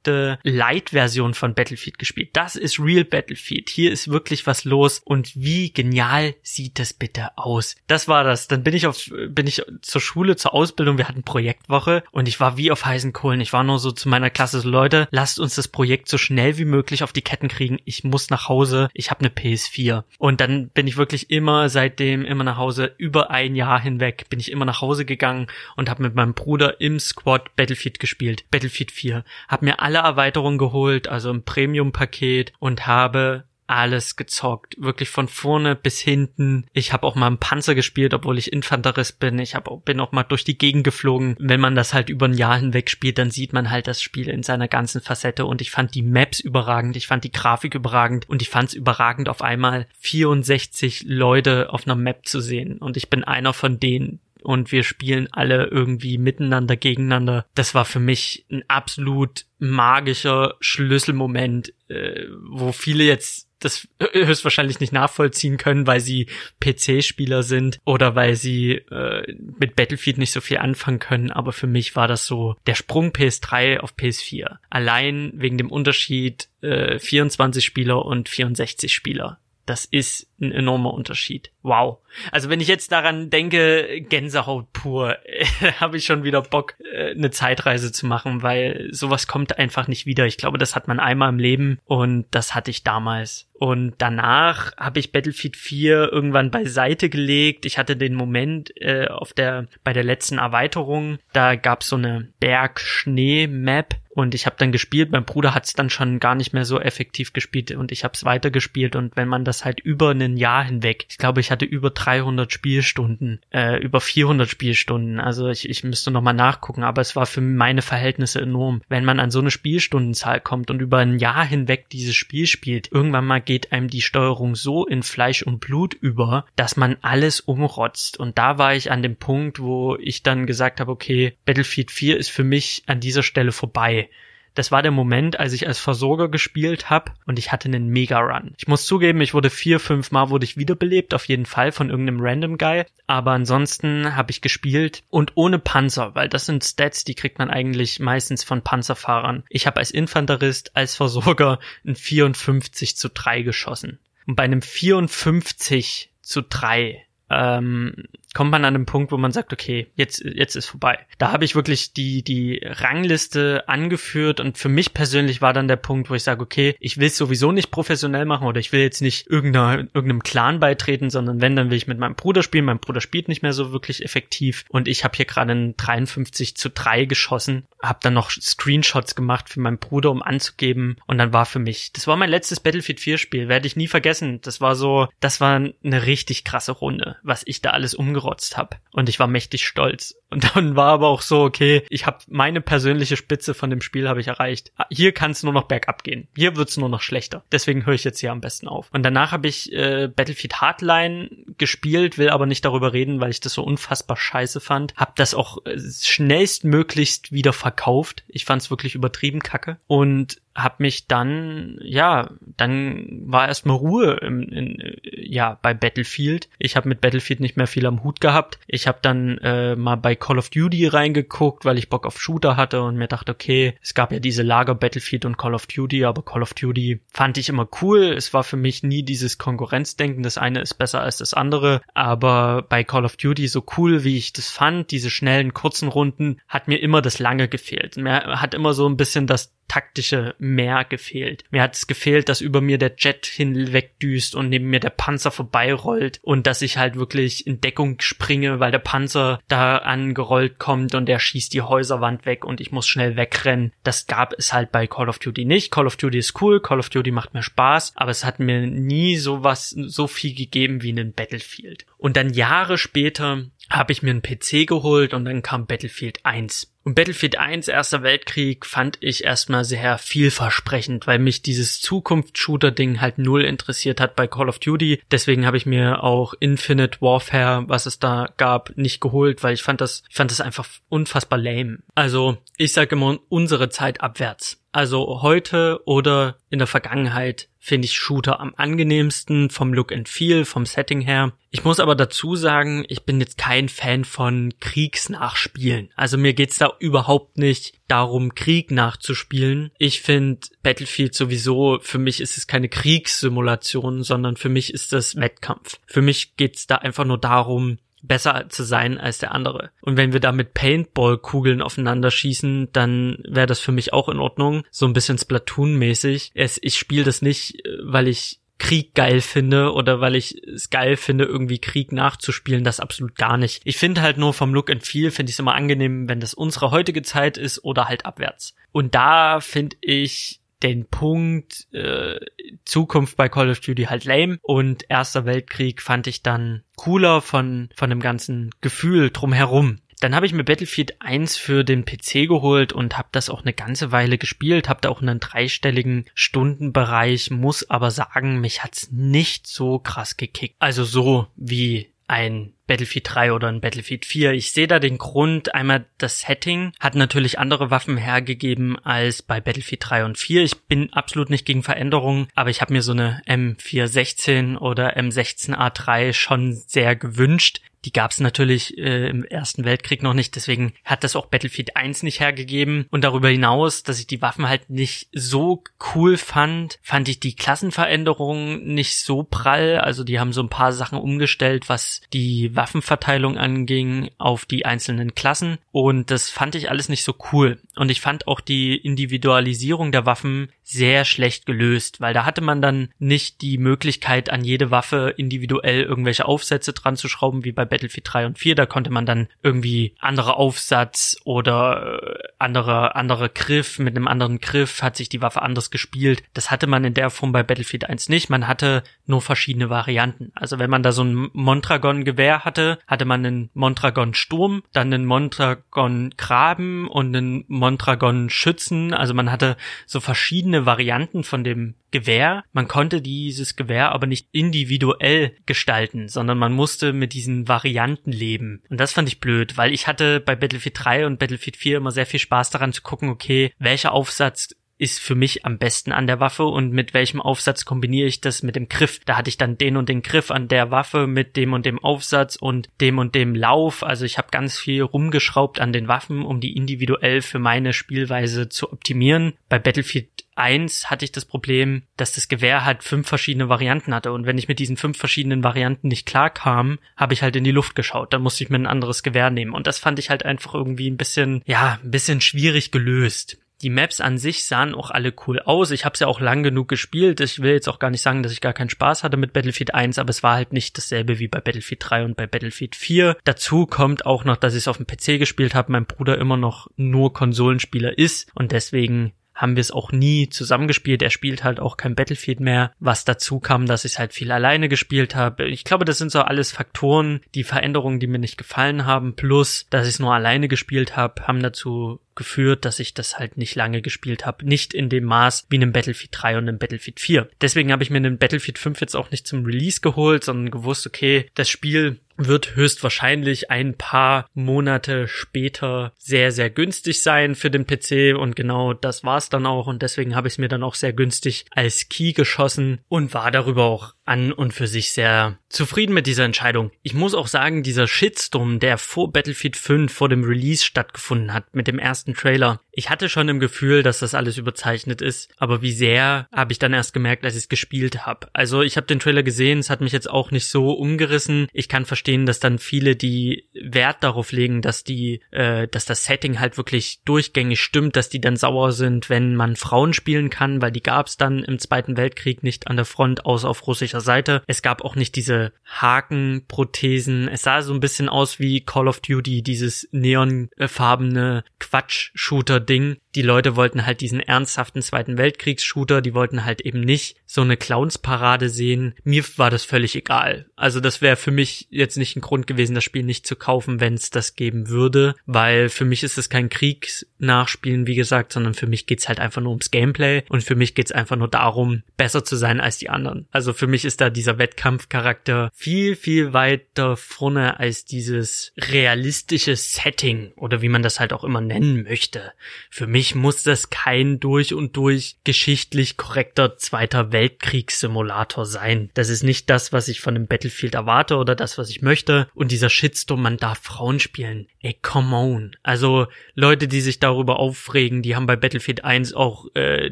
abgeschlagte Light-Version von Battlefield gespielt. Das ist Real Battlefield. Hier ist wirklich was los und wie genial sieht das bitte aus. Das war das. Dann bin ich auf, bin ich zur Schule, zur Ausbildung. Wir hatten Projektwoche und ich war wie auf heißen Kohlen. Ich war nur so zu meiner Klasse so, Leute, lasst uns das Projekt so schnell wie möglich auf die Ketten kriegen. Ich muss nach Hause. Ich habe eine PS4. Und dann bin ich wirklich immer seitdem immer nach Hause. Über ein Jahr hinweg bin ich immer nach Hause gegangen und habe mit meinem Bruder im Squad Battlefield gespielt, Battlefield 4. Habe mir alle Erweiterungen geholt, also im Premium-Paket und habe alles gezockt, wirklich von vorne bis hinten. Ich habe auch mal im Panzer gespielt, obwohl ich Infanterist bin. Ich hab, bin auch mal durch die Gegend geflogen. Wenn man das halt über ein Jahr hinweg spielt, dann sieht man halt das Spiel in seiner ganzen Facette. Und ich fand die Maps überragend, ich fand die Grafik überragend und ich fand es überragend, auf einmal 64 Leute auf einer Map zu sehen. Und ich bin einer von denen, und wir spielen alle irgendwie miteinander, gegeneinander. Das war für mich ein absolut magischer Schlüsselmoment, äh, wo viele jetzt das höchstwahrscheinlich nicht nachvollziehen können, weil sie PC-Spieler sind oder weil sie äh, mit Battlefield nicht so viel anfangen können. Aber für mich war das so der Sprung PS3 auf PS4. Allein wegen dem Unterschied äh, 24 Spieler und 64 Spieler. Das ist ein enormer Unterschied. Wow. Also wenn ich jetzt daran denke, Gänsehaut pur, habe ich schon wieder Bock, äh, eine Zeitreise zu machen, weil sowas kommt einfach nicht wieder. Ich glaube, das hat man einmal im Leben und das hatte ich damals. Und danach habe ich Battlefield 4 irgendwann beiseite gelegt. Ich hatte den Moment äh, auf der bei der letzten Erweiterung, da gab es so eine Berg-Schnee-Map und ich habe dann gespielt. Mein Bruder hat es dann schon gar nicht mehr so effektiv gespielt und ich habe es weitergespielt. Und wenn man das halt über ein Jahr hinweg, ich glaube, ich hatte über 300 Spielstunden, äh, über 400 Spielstunden. Also ich, ich müsste noch mal nachgucken, aber es war für meine Verhältnisse enorm. Wenn man an so eine Spielstundenzahl kommt und über ein Jahr hinweg dieses Spiel spielt, irgendwann mal geht einem die Steuerung so in Fleisch und Blut über, dass man alles umrotzt. Und da war ich an dem Punkt, wo ich dann gesagt habe, okay, Battlefield 4 ist für mich an dieser Stelle vorbei das war der Moment, als ich als Versorger gespielt habe und ich hatte einen Mega-Run. Ich muss zugeben, ich wurde vier, fünf Mal wurde ich wiederbelebt, auf jeden Fall von irgendeinem Random Guy. Aber ansonsten habe ich gespielt und ohne Panzer, weil das sind Stats, die kriegt man eigentlich meistens von Panzerfahrern. Ich habe als Infanterist, als Versorger ein 54 zu 3 geschossen. Und bei einem 54 zu 3 ähm, kommt man an den Punkt, wo man sagt, okay, jetzt, jetzt ist vorbei. Da habe ich wirklich die, die Rangliste angeführt und für mich persönlich war dann der Punkt, wo ich sage, okay, ich will es sowieso nicht professionell machen oder ich will jetzt nicht irgendeinem Clan beitreten, sondern wenn, dann will ich mit meinem Bruder spielen. Mein Bruder spielt nicht mehr so wirklich effektiv und ich habe hier gerade ein 53 zu 3 geschossen, habe dann noch Screenshots gemacht für meinen Bruder, um anzugeben und dann war für mich, das war mein letztes Battlefield 4 Spiel, werde ich nie vergessen. Das war so, das war eine richtig krasse Runde, was ich da alles umgerotzt habe. Und ich war mächtig stolz. Und dann war aber auch so, okay, ich habe meine persönliche Spitze von dem Spiel habe ich erreicht. Hier kann es nur noch bergab gehen. Hier wird's nur noch schlechter. Deswegen höre ich jetzt hier am besten auf. Und danach habe ich äh, Battlefield Hardline gespielt, will aber nicht darüber reden, weil ich das so unfassbar scheiße fand. Hab das auch äh, schnellstmöglichst wieder verkauft. Ich fand's wirklich übertrieben kacke. Und hab mich dann, ja, dann war erstmal Ruhe im, in, ja, bei Battlefield. Ich habe mit Battlefield nicht mehr viel am Hut gehabt. Ich habe dann äh, mal bei Call of Duty reingeguckt, weil ich Bock auf Shooter hatte und mir dachte, okay, es gab ja diese Lager Battlefield und Call of Duty, aber Call of Duty fand ich immer cool. Es war für mich nie dieses Konkurrenzdenken, das eine ist besser als das andere, aber bei Call of Duty so cool, wie ich das fand, diese schnellen kurzen Runden, hat mir immer das lange gefehlt. Mir hat immer so ein bisschen das taktische mehr gefehlt. Mir hat es gefehlt, dass über mir der Jet hinwegdüst und neben mir der Panzer vorbeirollt und dass ich halt wirklich in Deckung springe, weil der Panzer da angerollt kommt und der schießt die Häuserwand weg und ich muss schnell wegrennen. Das gab es halt bei Call of Duty nicht. Call of Duty ist cool, Call of Duty macht mir Spaß, aber es hat mir nie sowas so viel gegeben wie in Battlefield. Und dann Jahre später habe ich mir einen PC geholt und dann kam Battlefield 1. Und Battlefield 1 Erster Weltkrieg fand ich erstmal sehr vielversprechend, weil mich dieses Zukunftsshooter-Ding halt null interessiert hat bei Call of Duty. Deswegen habe ich mir auch Infinite Warfare, was es da gab, nicht geholt, weil ich fand das, ich fand das einfach unfassbar lame. Also ich sage immer unsere Zeit abwärts. Also heute oder in der Vergangenheit finde ich Shooter am angenehmsten vom Look and Feel, vom Setting her. Ich muss aber dazu sagen, ich bin jetzt kein Fan von Kriegsnachspielen. Also mir geht's da überhaupt nicht darum, Krieg nachzuspielen. Ich finde Battlefield sowieso, für mich ist es keine Kriegssimulation, sondern für mich ist das Wettkampf. Für mich geht's da einfach nur darum, besser zu sein als der andere. Und wenn wir da mit Paintball-Kugeln aufeinander schießen, dann wäre das für mich auch in Ordnung. So ein bisschen Splatoon-mäßig. Ich spiele das nicht, äh, weil ich Krieg geil finde oder weil ich es geil finde, irgendwie Krieg nachzuspielen, das absolut gar nicht. Ich finde halt nur vom Look and Feel finde ich es immer angenehm, wenn das unsere heutige Zeit ist oder halt abwärts. Und da finde ich den Punkt äh, Zukunft bei Call of Duty halt lame und Erster Weltkrieg fand ich dann cooler von von dem ganzen Gefühl drumherum. Dann habe ich mir Battlefield 1 für den PC geholt und habe das auch eine ganze Weile gespielt, habe da auch einen dreistelligen Stundenbereich, muss aber sagen, mich hat's nicht so krass gekickt. Also so wie ein Battlefield 3 oder ein Battlefield 4. Ich sehe da den Grund, einmal das Setting hat natürlich andere Waffen hergegeben als bei Battlefield 3 und 4. Ich bin absolut nicht gegen Veränderungen, aber ich habe mir so eine M416 oder M16A3 schon sehr gewünscht. Die gab es natürlich äh, im Ersten Weltkrieg noch nicht, deswegen hat das auch Battlefield 1 nicht hergegeben. Und darüber hinaus, dass ich die Waffen halt nicht so cool fand, fand ich die Klassenveränderungen nicht so prall. Also die haben so ein paar Sachen umgestellt, was die Waffenverteilung anging auf die einzelnen Klassen. Und das fand ich alles nicht so cool. Und ich fand auch die Individualisierung der Waffen sehr schlecht gelöst, weil da hatte man dann nicht die Möglichkeit, an jede Waffe individuell irgendwelche Aufsätze dran zu schrauben, wie bei Battlefield 3 und 4. Da konnte man dann irgendwie andere Aufsatz oder äh, andere, andere Griff, mit einem anderen Griff hat sich die Waffe anders gespielt. Das hatte man in der Form bei Battlefield 1 nicht. Man hatte nur verschiedene Varianten. Also wenn man da so ein Mondragon-Gewehr hatte, hatte man einen Mondragon-Sturm, dann einen Mondragon-Graben und einen Mondragon-Schützen. Also man hatte so verschiedene verschiedene Varianten von dem Gewehr. Man konnte dieses Gewehr aber nicht individuell gestalten, sondern man musste mit diesen Varianten leben. Und das fand ich blöd, weil ich hatte bei Battlefield 3 und Battlefield 4 immer sehr viel Spaß daran zu gucken, okay, welcher Aufsatz ist für mich am besten an der Waffe und mit welchem Aufsatz kombiniere ich das mit dem Griff. Da hatte ich dann den und den Griff an der Waffe mit dem und dem Aufsatz und dem und dem Lauf. Also ich habe ganz viel rumgeschraubt an den Waffen, um die individuell für meine Spielweise zu optimieren. Bei Battlefield 1 hatte ich das Problem, dass das Gewehr halt fünf verschiedene Varianten hatte und wenn ich mit diesen fünf verschiedenen Varianten nicht klar kam, habe ich halt in die Luft geschaut. Dann musste ich mir ein anderes Gewehr nehmen und das fand ich halt einfach irgendwie ein bisschen, ja, ein bisschen schwierig gelöst. Die Maps an sich sahen auch alle cool aus. Ich habe es ja auch lang genug gespielt. Ich will jetzt auch gar nicht sagen, dass ich gar keinen Spaß hatte mit Battlefield 1, aber es war halt nicht dasselbe wie bei Battlefield 3 und bei Battlefield 4. Dazu kommt auch noch, dass ich es auf dem PC gespielt habe, mein Bruder immer noch nur Konsolenspieler ist und deswegen haben wir es auch nie zusammengespielt. Er spielt halt auch kein Battlefield mehr, was dazu kam, dass ich halt viel alleine gespielt habe. Ich glaube, das sind so alles Faktoren, die Veränderungen, die mir nicht gefallen haben, plus, dass ich es nur alleine gespielt habe, haben dazu geführt, dass ich das halt nicht lange gespielt habe. Nicht in dem Maß wie einem Battlefield 3 und einem Battlefield 4. Deswegen habe ich mir einen Battlefield 5 jetzt auch nicht zum Release geholt, sondern gewusst, okay, das Spiel wird höchstwahrscheinlich ein paar Monate später sehr, sehr günstig sein für den PC und genau das war's dann auch und deswegen habe ich es mir dann auch sehr günstig als Key geschossen und war darüber auch an und für sich sehr zufrieden mit dieser Entscheidung. Ich muss auch sagen, dieser Shitstorm, der vor Battlefield 5, vor dem Release stattgefunden hat, mit dem ersten Trailer. Ich hatte schon im Gefühl, dass das alles überzeichnet ist, aber wie sehr habe ich dann erst gemerkt, als ich es gespielt habe. Also ich habe den Trailer gesehen, es hat mich jetzt auch nicht so umgerissen. Ich kann verstehen, dass dann viele, die Wert darauf legen, dass die, äh, dass das Setting halt wirklich durchgängig stimmt, dass die dann sauer sind, wenn man Frauen spielen kann, weil die gab es dann im Zweiten Weltkrieg nicht an der Front, außer auf russischer Seite. Es gab auch nicht diese Hakenprothesen. Es sah so ein bisschen aus wie Call of Duty, dieses neonfarbene Quatsch-Shooter-Ding, die Leute wollten halt diesen ernsthaften Zweiten Weltkriegs-Shooter, die wollten halt eben nicht so eine Clowns-Parade sehen. Mir war das völlig egal. Also das wäre für mich jetzt nicht ein Grund gewesen, das Spiel nicht zu kaufen, wenn es das geben würde, weil für mich ist es kein Kriegsnachspielen, wie gesagt, sondern für mich geht's halt einfach nur ums Gameplay und für mich geht's einfach nur darum, besser zu sein als die anderen. Also für mich ist da dieser Wettkampfcharakter viel, viel weiter vorne als dieses realistische Setting oder wie man das halt auch immer nennen möchte. Für mich mich muss das kein durch und durch geschichtlich korrekter Zweiter Weltkriegssimulator sein. Das ist nicht das, was ich von einem Battlefield erwarte oder das, was ich möchte. Und dieser Shitstorm, man darf Frauen spielen. Ey, come on. Also Leute, die sich darüber aufregen, die haben bei Battlefield 1 auch äh,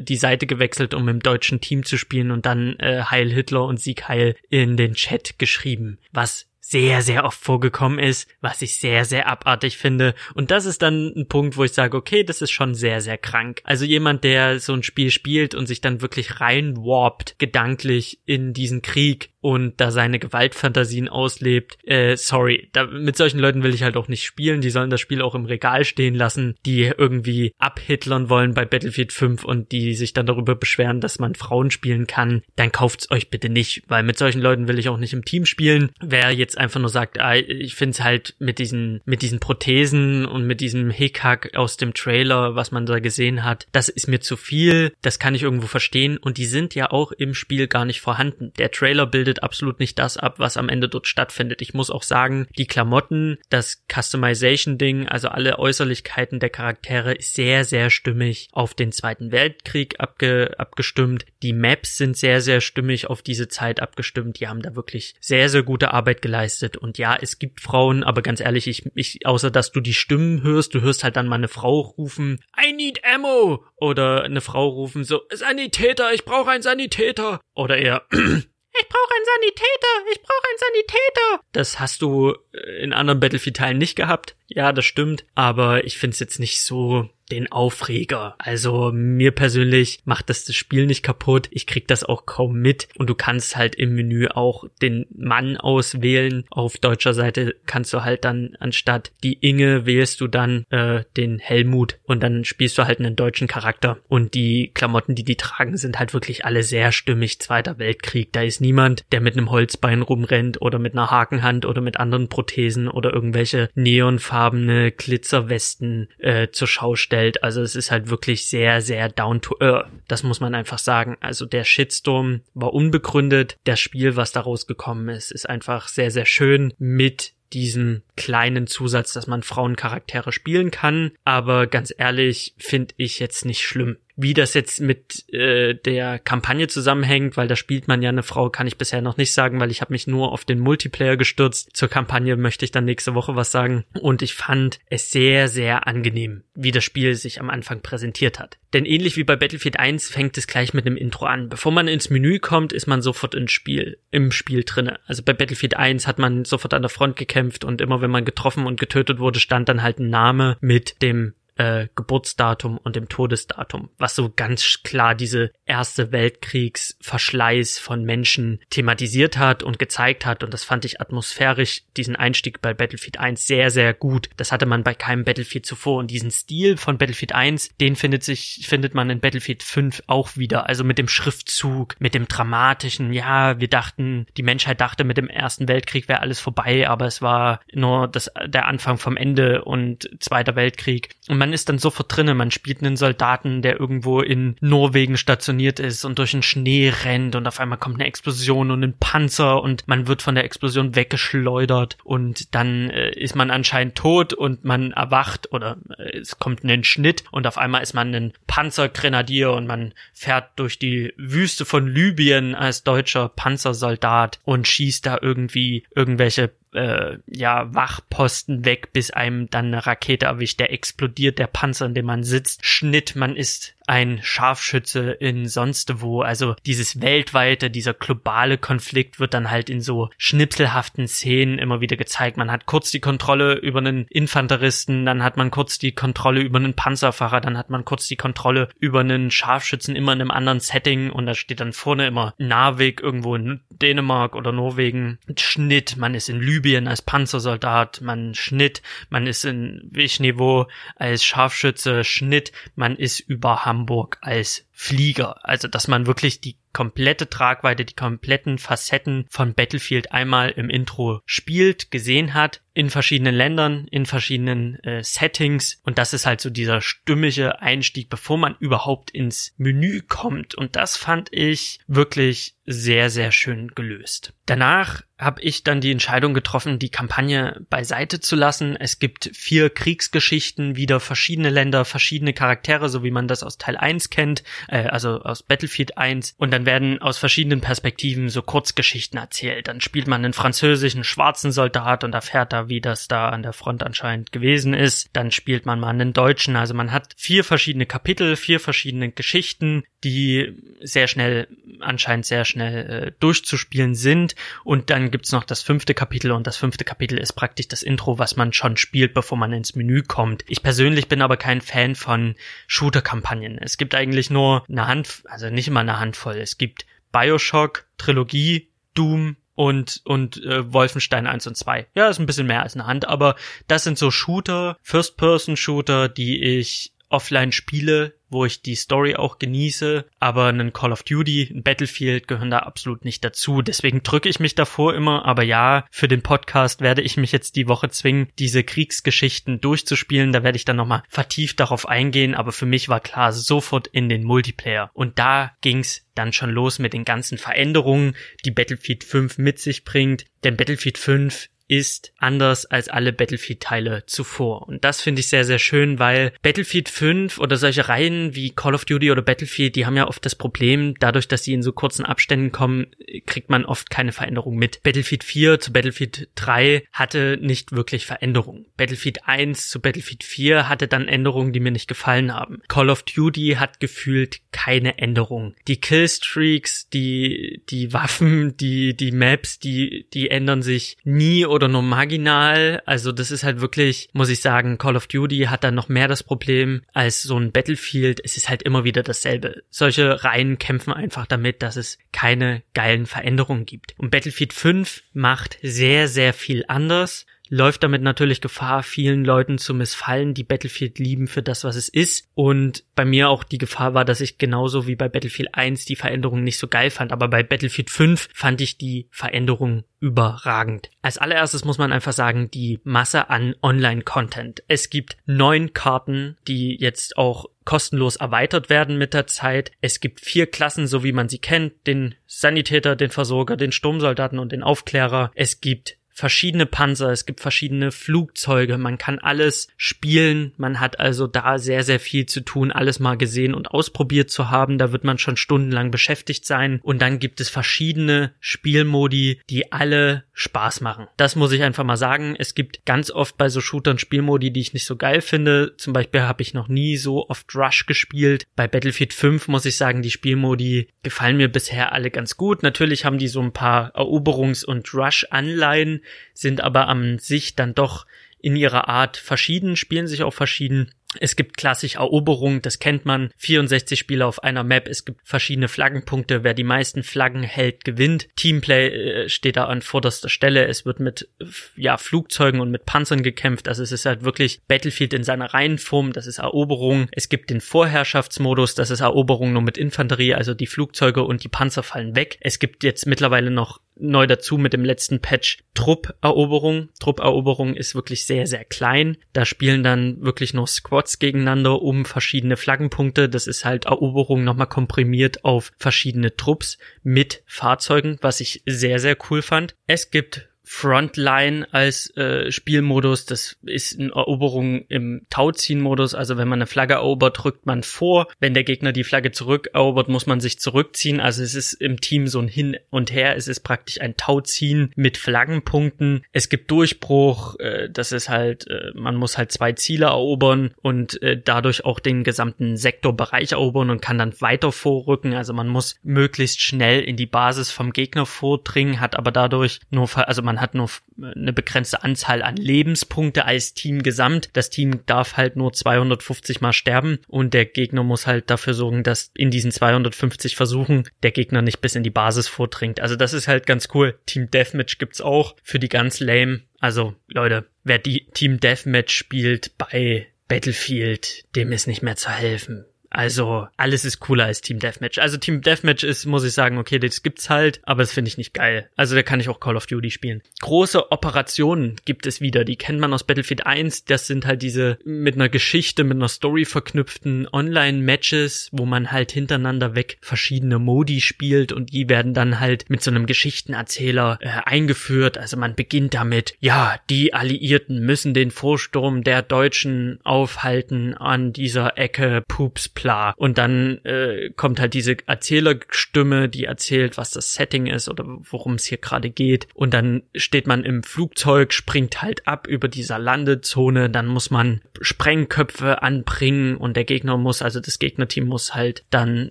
die Seite gewechselt, um im deutschen Team zu spielen und dann äh, Heil Hitler und Sieg Heil in den Chat geschrieben. Was sehr, sehr oft vorgekommen ist, was ich sehr, sehr abartig finde. Und das ist dann ein Punkt, wo ich sage, okay, das ist schon sehr, sehr krank. Also jemand, der so ein Spiel spielt und sich dann wirklich reinwarpt, gedanklich in diesen Krieg, und da seine Gewaltfantasien auslebt. Äh, sorry, da, mit solchen Leuten will ich halt auch nicht spielen. Die sollen das Spiel auch im Regal stehen lassen, die irgendwie abhitlern wollen bei Battlefield 5 und die sich dann darüber beschweren, dass man Frauen spielen kann. Dann kauft's euch bitte nicht, weil mit solchen Leuten will ich auch nicht im Team spielen. Wer jetzt einfach nur sagt, ah, ich find's halt mit diesen, mit diesen Prothesen und mit diesem Hickhack aus dem Trailer, was man da gesehen hat, das ist mir zu viel. Das kann ich irgendwo verstehen und die sind ja auch im Spiel gar nicht vorhanden. Der Trailer bildet bildet absolut nicht das ab, was am Ende dort stattfindet. Ich muss auch sagen, die Klamotten, das Customization-Ding, also alle Äußerlichkeiten der Charaktere ist sehr, sehr stimmig auf den Zweiten Weltkrieg abge abgestimmt. Die Maps sind sehr, sehr stimmig auf diese Zeit abgestimmt. Die haben da wirklich sehr, sehr gute Arbeit geleistet. Und ja, es gibt Frauen, aber ganz ehrlich, ich, ich, außer dass du die Stimmen hörst, du hörst halt dann mal Frau rufen, I need ammo! Oder eine Frau rufen so, Sanitäter, ich brauche einen Sanitäter! Oder eher, ich brauche einen Sanitäter, ich brauche einen Sanitäter. Das hast du äh, in anderen Battlefield-Teilen nicht gehabt. Ja, das stimmt. Aber ich finde es jetzt nicht so den Aufreger. Also mir persönlich macht das das Spiel nicht kaputt. Ich krieg das auch kaum mit. Und du kannst halt im Menü auch den Mann auswählen. Auf deutscher Seite kannst du halt dann anstatt die Inge wählst du dann äh, den Helmut und dann spielst du halt einen deutschen Charakter. Und die Klamotten, die die tragen, sind halt wirklich alle sehr stimmig. Zweiter Weltkrieg. Da ist niemand, der mit einem Holzbein rumrennt oder mit einer Hakenhand oder mit anderen Prothesen oder irgendwelche neonfarbene Glitzerwesten äh, zur Schau stellt darstellt. Also es ist halt wirklich sehr, sehr down to earth. Das muss man einfach sagen. Also der Shitstorm war unbegründet. Das Spiel, was daraus gekommen ist, ist einfach sehr, sehr schön mit diesem kleinen Zusatz, dass man Frauencharaktere spielen kann. Aber ganz ehrlich, finde ich jetzt nicht schlimm. Wie das jetzt mit äh, der Kampagne zusammenhängt, weil da spielt man ja eine Frau, kann ich bisher noch nicht sagen, weil ich habe mich nur auf den Multiplayer gestürzt. Zur Kampagne möchte ich dann nächste Woche was sagen. Und ich fand es sehr, sehr angenehm, wie das Spiel sich am Anfang präsentiert hat. Denn ähnlich wie bei Battlefield 1 fängt es gleich mit einem Intro an. Bevor man ins Menü kommt, ist man sofort ins Spiel, im Spiel drinne. Also bei Battlefield 1 hat man sofort an der Front gekämpft und immer wenn man getroffen und getötet wurde, stand dann halt ein Name mit dem äh, Geburtsdatum und dem Todesdatum, was so ganz klar diese erste Weltkriegsverschleiß von Menschen thematisiert hat und gezeigt hat. Und das fand ich atmosphärisch, diesen Einstieg bei Battlefield 1 sehr, sehr gut. Das hatte man bei keinem Battlefield zuvor. Und diesen Stil von Battlefield 1, den findet sich, findet man in Battlefield 5 auch wieder. Also mit dem Schriftzug, mit dem dramatischen, ja, wir dachten, die Menschheit dachte, mit dem Ersten Weltkrieg wäre alles vorbei, aber es war nur das, der Anfang vom Ende und Zweiter Weltkrieg. Und man ist dann sofort drinnen, man spielt einen Soldaten, der irgendwo in Norwegen stationiert ist und durch den Schnee rennt und auf einmal kommt eine Explosion und ein Panzer und man wird von der Explosion weggeschleudert und dann äh, ist man anscheinend tot und man erwacht oder äh, es kommt ein Schnitt und auf einmal ist man ein Panzergrenadier und man fährt durch die Wüste von Libyen als deutscher Panzersoldat und schießt da irgendwie irgendwelche äh, ja, Wachposten weg, bis einem dann eine Rakete erwischt, der explodiert, der Panzer, in dem man sitzt, Schnitt, man ist ein Scharfschütze in sonst wo. Also dieses weltweite, dieser globale Konflikt wird dann halt in so schnipselhaften Szenen immer wieder gezeigt. Man hat kurz die Kontrolle über einen Infanteristen, dann hat man kurz die Kontrolle über einen Panzerfahrer, dann hat man kurz die Kontrolle über einen Scharfschützen immer in einem anderen Setting und da steht dann vorne immer Narvik irgendwo in Dänemark oder Norwegen. Schnitt, man ist in Libyen als Panzersoldat, man Schnitt, man ist in Wischniveau als Scharfschütze, Schnitt, man ist über Hamburg als Flieger. Also, dass man wirklich die komplette Tragweite, die kompletten Facetten von Battlefield einmal im Intro spielt, gesehen hat, in verschiedenen Ländern, in verschiedenen äh, Settings. Und das ist halt so dieser stimmige Einstieg, bevor man überhaupt ins Menü kommt. Und das fand ich wirklich sehr, sehr schön gelöst. Danach habe ich dann die Entscheidung getroffen, die Kampagne beiseite zu lassen. Es gibt vier Kriegsgeschichten, wieder verschiedene Länder, verschiedene Charaktere, so wie man das aus Teil 1 kennt, äh, also aus Battlefield 1. Und dann werden aus verschiedenen Perspektiven so Kurzgeschichten erzählt. Dann spielt man einen französischen schwarzen Soldat und erfährt da, wie das da an der Front anscheinend gewesen ist. Dann spielt man mal einen Deutschen. Also man hat vier verschiedene Kapitel, vier verschiedene Geschichten, die sehr schnell, anscheinend sehr schnell äh, durchzuspielen sind. Und dann gibt's noch das fünfte Kapitel und das fünfte Kapitel ist praktisch das Intro, was man schon spielt, bevor man ins Menü kommt. Ich persönlich bin aber kein Fan von Shooter-Kampagnen. Es gibt eigentlich nur eine Hand, also nicht immer eine Handvoll. Es gibt Bioshock, Trilogie, Doom, und und äh, Wolfenstein 1 und 2. Ja, ist ein bisschen mehr als eine Hand, aber das sind so Shooter, First-Person-Shooter, die ich offline spiele, wo ich die Story auch genieße, aber ein Call of Duty, ein Battlefield gehören da absolut nicht dazu. Deswegen drücke ich mich davor immer, aber ja, für den Podcast werde ich mich jetzt die Woche zwingen, diese Kriegsgeschichten durchzuspielen. Da werde ich dann nochmal vertieft darauf eingehen, aber für mich war klar, sofort in den Multiplayer. Und da ging's dann schon los mit den ganzen Veränderungen, die Battlefield 5 mit sich bringt. Denn Battlefield 5 ist anders als alle Battlefield-Teile zuvor. Und das finde ich sehr, sehr schön, weil Battlefield 5 oder solche Reihen wie Call of Duty oder Battlefield, die haben ja oft das Problem, dadurch, dass sie in so kurzen Abständen kommen, kriegt man oft keine Veränderung mit. Battlefield 4 zu Battlefield 3 hatte nicht wirklich Veränderungen. Battlefield 1 zu Battlefield 4 hatte dann Änderungen, die mir nicht gefallen haben. Call of Duty hat gefühlt keine Änderungen. Die Killstreaks, die, die Waffen, die, die Maps, die, die ändern sich nie oder nur marginal. Also das ist halt wirklich, muss ich sagen, Call of Duty hat da noch mehr das Problem als so ein Battlefield. Es ist halt immer wieder dasselbe. Solche Reihen kämpfen einfach damit, dass es keine geilen Veränderungen gibt. Und Battlefield 5 macht sehr, sehr viel anders läuft damit natürlich Gefahr, vielen Leuten zu missfallen, die Battlefield lieben für das, was es ist. Und bei mir auch die Gefahr war, dass ich genauso wie bei Battlefield 1 die Veränderung nicht so geil fand. Aber bei Battlefield 5 fand ich die Veränderung überragend. Als allererstes muss man einfach sagen, die Masse an Online-Content. Es gibt neun Karten, die jetzt auch kostenlos erweitert werden mit der Zeit. Es gibt vier Klassen, so wie man sie kennt, den Sanitäter, den Versorger, den Sturmsoldaten und den Aufklärer. Es gibt verschiedene Panzer, es gibt verschiedene Flugzeuge, man kann alles spielen, man hat also da sehr, sehr viel zu tun, alles mal gesehen und ausprobiert zu haben, da wird man schon stundenlang beschäftigt sein und dann gibt es verschiedene Spielmodi, die alle Spaß machen. Das muss ich einfach mal sagen, es gibt ganz oft bei so Shootern Spielmodi, die ich nicht so geil finde, zum Beispiel habe ich noch nie so oft Rush gespielt, bei Battlefield 5 muss ich sagen, die Spielmodi gefallen mir bisher alle ganz gut, natürlich haben die so ein paar Eroberungs- und Rush-Anleihen, sind aber am sich dann doch in ihrer Art verschieden, spielen sich auch verschieden. Es gibt klassisch Eroberung, das kennt man. 64 Spieler auf einer Map. Es gibt verschiedene Flaggenpunkte. Wer die meisten Flaggen hält, gewinnt. Teamplay äh, steht da an vorderster Stelle. Es wird mit ja, Flugzeugen und mit Panzern gekämpft. Also es ist halt wirklich Battlefield in seiner Reihenform. Das ist Eroberung. Es gibt den Vorherrschaftsmodus. Das ist Eroberung nur mit Infanterie. Also die Flugzeuge und die Panzer fallen weg. Es gibt jetzt mittlerweile noch neu dazu mit dem letzten Patch Trupperoberung. Trupperoberung ist wirklich sehr, sehr klein. Da spielen dann wirklich nur Squads gegeneinander um verschiedene Flaggenpunkte. Das ist halt Eroberung nochmal komprimiert auf verschiedene Trupps mit Fahrzeugen, was ich sehr, sehr cool fand. Es gibt Frontline als äh, Spielmodus. Das ist eine Eroberung im Tauziehen-Modus. Also wenn man eine Flagge erobert, drückt man vor. Wenn der Gegner die Flagge zurückerobert, muss man sich zurückziehen. Also es ist im Team so ein Hin und Her. Es ist praktisch ein Tauziehen mit Flaggenpunkten. Es gibt Durchbruch. Äh, das ist halt, äh, man muss halt zwei Ziele erobern und äh, dadurch auch den gesamten Sektorbereich erobern und kann dann weiter vorrücken. Also man muss möglichst schnell in die Basis vom Gegner vordringen, hat aber dadurch nur, also man man hat nur eine begrenzte Anzahl an Lebenspunkte als Team gesamt. Das Team darf halt nur 250 mal sterben und der Gegner muss halt dafür sorgen, dass in diesen 250 Versuchen der Gegner nicht bis in die Basis vordringt. Also das ist halt ganz cool. Team Deathmatch gibt's auch für die ganz lame. Also Leute, wer die Team Deathmatch spielt bei Battlefield, dem ist nicht mehr zu helfen. Also alles ist cooler als Team Deathmatch. Also Team Deathmatch ist, muss ich sagen, okay, das gibt's halt, aber das finde ich nicht geil. Also da kann ich auch Call of Duty spielen. Große Operationen gibt es wieder, die kennt man aus Battlefield 1. Das sind halt diese mit einer Geschichte, mit einer Story verknüpften Online-Matches, wo man halt hintereinander weg verschiedene Modi spielt und die werden dann halt mit so einem Geschichtenerzähler äh, eingeführt. Also man beginnt damit, ja, die Alliierten müssen den Vorsturm der Deutschen aufhalten an dieser Ecke Poops klar. Und dann äh, kommt halt diese Erzählerstimme, die erzählt, was das Setting ist oder worum es hier gerade geht. Und dann steht man im Flugzeug, springt halt ab über dieser Landezone, dann muss man Sprengköpfe anbringen und der Gegner muss, also das Gegnerteam muss halt dann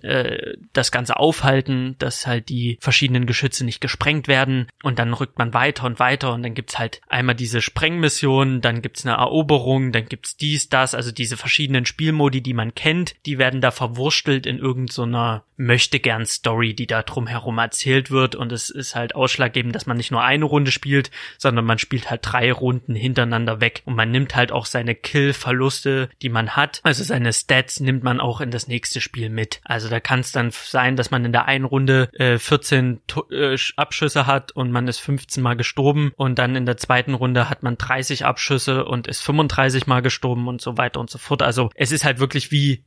äh, das Ganze aufhalten, dass halt die verschiedenen Geschütze nicht gesprengt werden und dann rückt man weiter und weiter und dann gibt's halt einmal diese Sprengmission, dann gibt's eine Eroberung, dann gibt's dies, das, also diese verschiedenen Spielmodi, die man kennt, die werden da verwurstelt in irgendeiner möchte gern Story, die da drumherum erzählt wird und es ist halt ausschlaggebend, dass man nicht nur eine Runde spielt, sondern man spielt halt drei Runden hintereinander weg und man nimmt halt auch seine Kill-Verluste, die man hat, also seine Stats nimmt man auch in das nächste Spiel mit. Also da kann es dann sein, dass man in der einen Runde äh, 14 äh, Abschüsse hat und man ist 15 mal gestorben und dann in der zweiten Runde hat man 30 Abschüsse und ist 35 mal gestorben und so weiter und so fort. Also es ist halt wirklich wie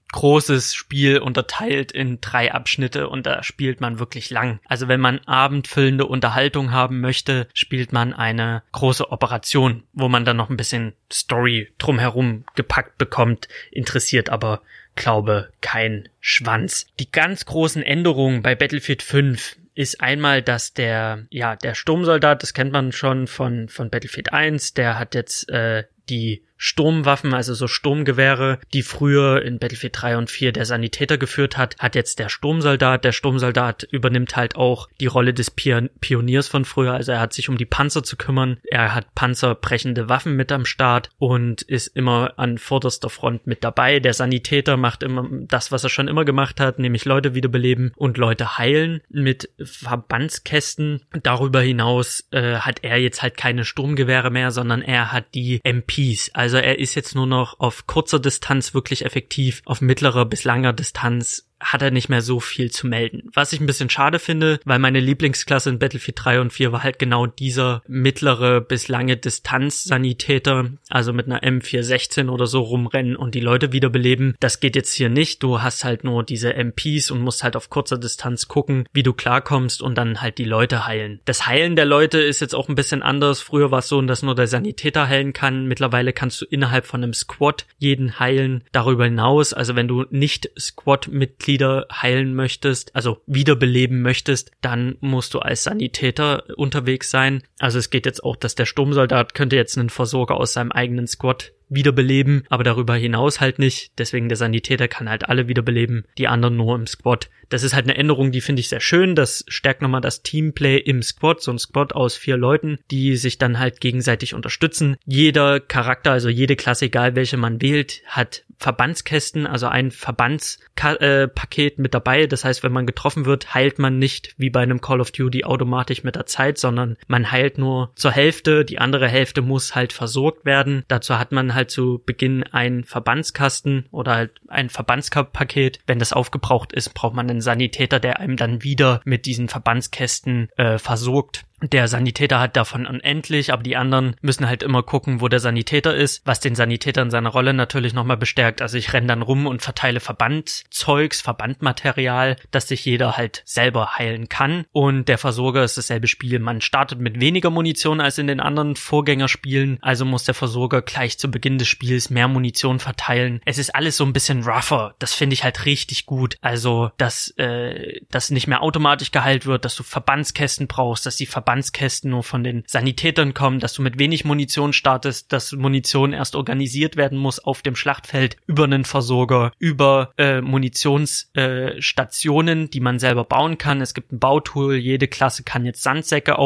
großes Spiel unterteilt in drei Abschnitte und da spielt man wirklich lang. Also wenn man abendfüllende Unterhaltung haben möchte, spielt man eine große Operation, wo man dann noch ein bisschen Story drumherum gepackt bekommt, interessiert aber glaube kein Schwanz. Die ganz großen Änderungen bei Battlefield 5 ist einmal, dass der, ja, der Sturmsoldat, das kennt man schon von, von Battlefield 1, der hat jetzt äh, die Sturmwaffen, also so Sturmgewehre, die früher in Battlefield 3 und 4 der Sanitäter geführt hat, hat jetzt der Sturmsoldat. Der Sturmsoldat übernimmt halt auch die Rolle des Pioniers von früher, also er hat sich um die Panzer zu kümmern, er hat panzerbrechende Waffen mit am Start und ist immer an vorderster Front mit dabei. Der Sanitäter macht immer das, was er schon immer gemacht hat, nämlich Leute wiederbeleben und Leute heilen mit Verbandskästen. Darüber hinaus äh, hat er jetzt halt keine Sturmgewehre mehr, sondern er hat die MPs, also also er ist jetzt nur noch auf kurzer Distanz wirklich effektiv, auf mittlerer bis langer Distanz hat er nicht mehr so viel zu melden. Was ich ein bisschen schade finde, weil meine Lieblingsklasse in Battlefield 3 und 4 war halt genau dieser mittlere bis lange Distanz-Sanitäter, also mit einer M416 oder so rumrennen und die Leute wiederbeleben. Das geht jetzt hier nicht. Du hast halt nur diese MPs und musst halt auf kurzer Distanz gucken, wie du klarkommst und dann halt die Leute heilen. Das Heilen der Leute ist jetzt auch ein bisschen anders. Früher war es so, dass nur der Sanitäter heilen kann. Mittlerweile kannst du innerhalb von einem Squad jeden heilen. Darüber hinaus, also wenn du nicht Squad-Mitglied Mitglieder heilen möchtest, also wiederbeleben möchtest, dann musst du als Sanitäter unterwegs sein. Also es geht jetzt auch, dass der Sturmsoldat könnte jetzt einen Versorger aus seinem eigenen Squad wiederbeleben, aber darüber hinaus halt nicht. Deswegen der Sanitäter kann halt alle wiederbeleben, die anderen nur im Squad. Das ist halt eine Änderung, die finde ich sehr schön. Das stärkt nochmal das Teamplay im Squad, so ein Squad aus vier Leuten, die sich dann halt gegenseitig unterstützen. Jeder Charakter, also jede Klasse, egal welche man wählt, hat Verbandskästen, also ein Verbandspaket mit dabei. Das heißt, wenn man getroffen wird, heilt man nicht wie bei einem Call of Duty automatisch mit der Zeit, sondern man heilt nur zur Hälfte. Die andere Hälfte muss halt versorgt werden. Dazu hat man halt zu Beginn einen Verbandskasten oder halt ein Verbandspaket. Wenn das aufgebraucht ist, braucht man einen Sanitäter, der einem dann wieder mit diesen Verbandskästen äh, versorgt. Der Sanitäter hat davon unendlich, aber die anderen müssen halt immer gucken, wo der Sanitäter ist, was den Sanitäter in seiner Rolle natürlich nochmal bestärkt. Also ich renne dann rum und verteile Verbandzeugs, Verbandmaterial, dass sich jeder halt selber heilen kann. Und der Versorger ist dasselbe Spiel. Man startet mit weniger Munition als in den anderen Vorgängerspielen, also muss der Versorger gleich zu Beginn des Spiels mehr Munition verteilen. Es ist alles so ein bisschen rougher. Das finde ich halt richtig gut. Also, dass äh, das nicht mehr automatisch geheilt wird, dass du Verbandskästen brauchst, dass die Verband Verbandskästen nur von den Sanitätern kommen, dass du mit wenig Munition startest, dass Munition erst organisiert werden muss auf dem Schlachtfeld über einen Versorger, über äh, Munitionsstationen, äh, die man selber bauen kann. Es gibt ein Bautool, jede Klasse kann jetzt Sandsäcke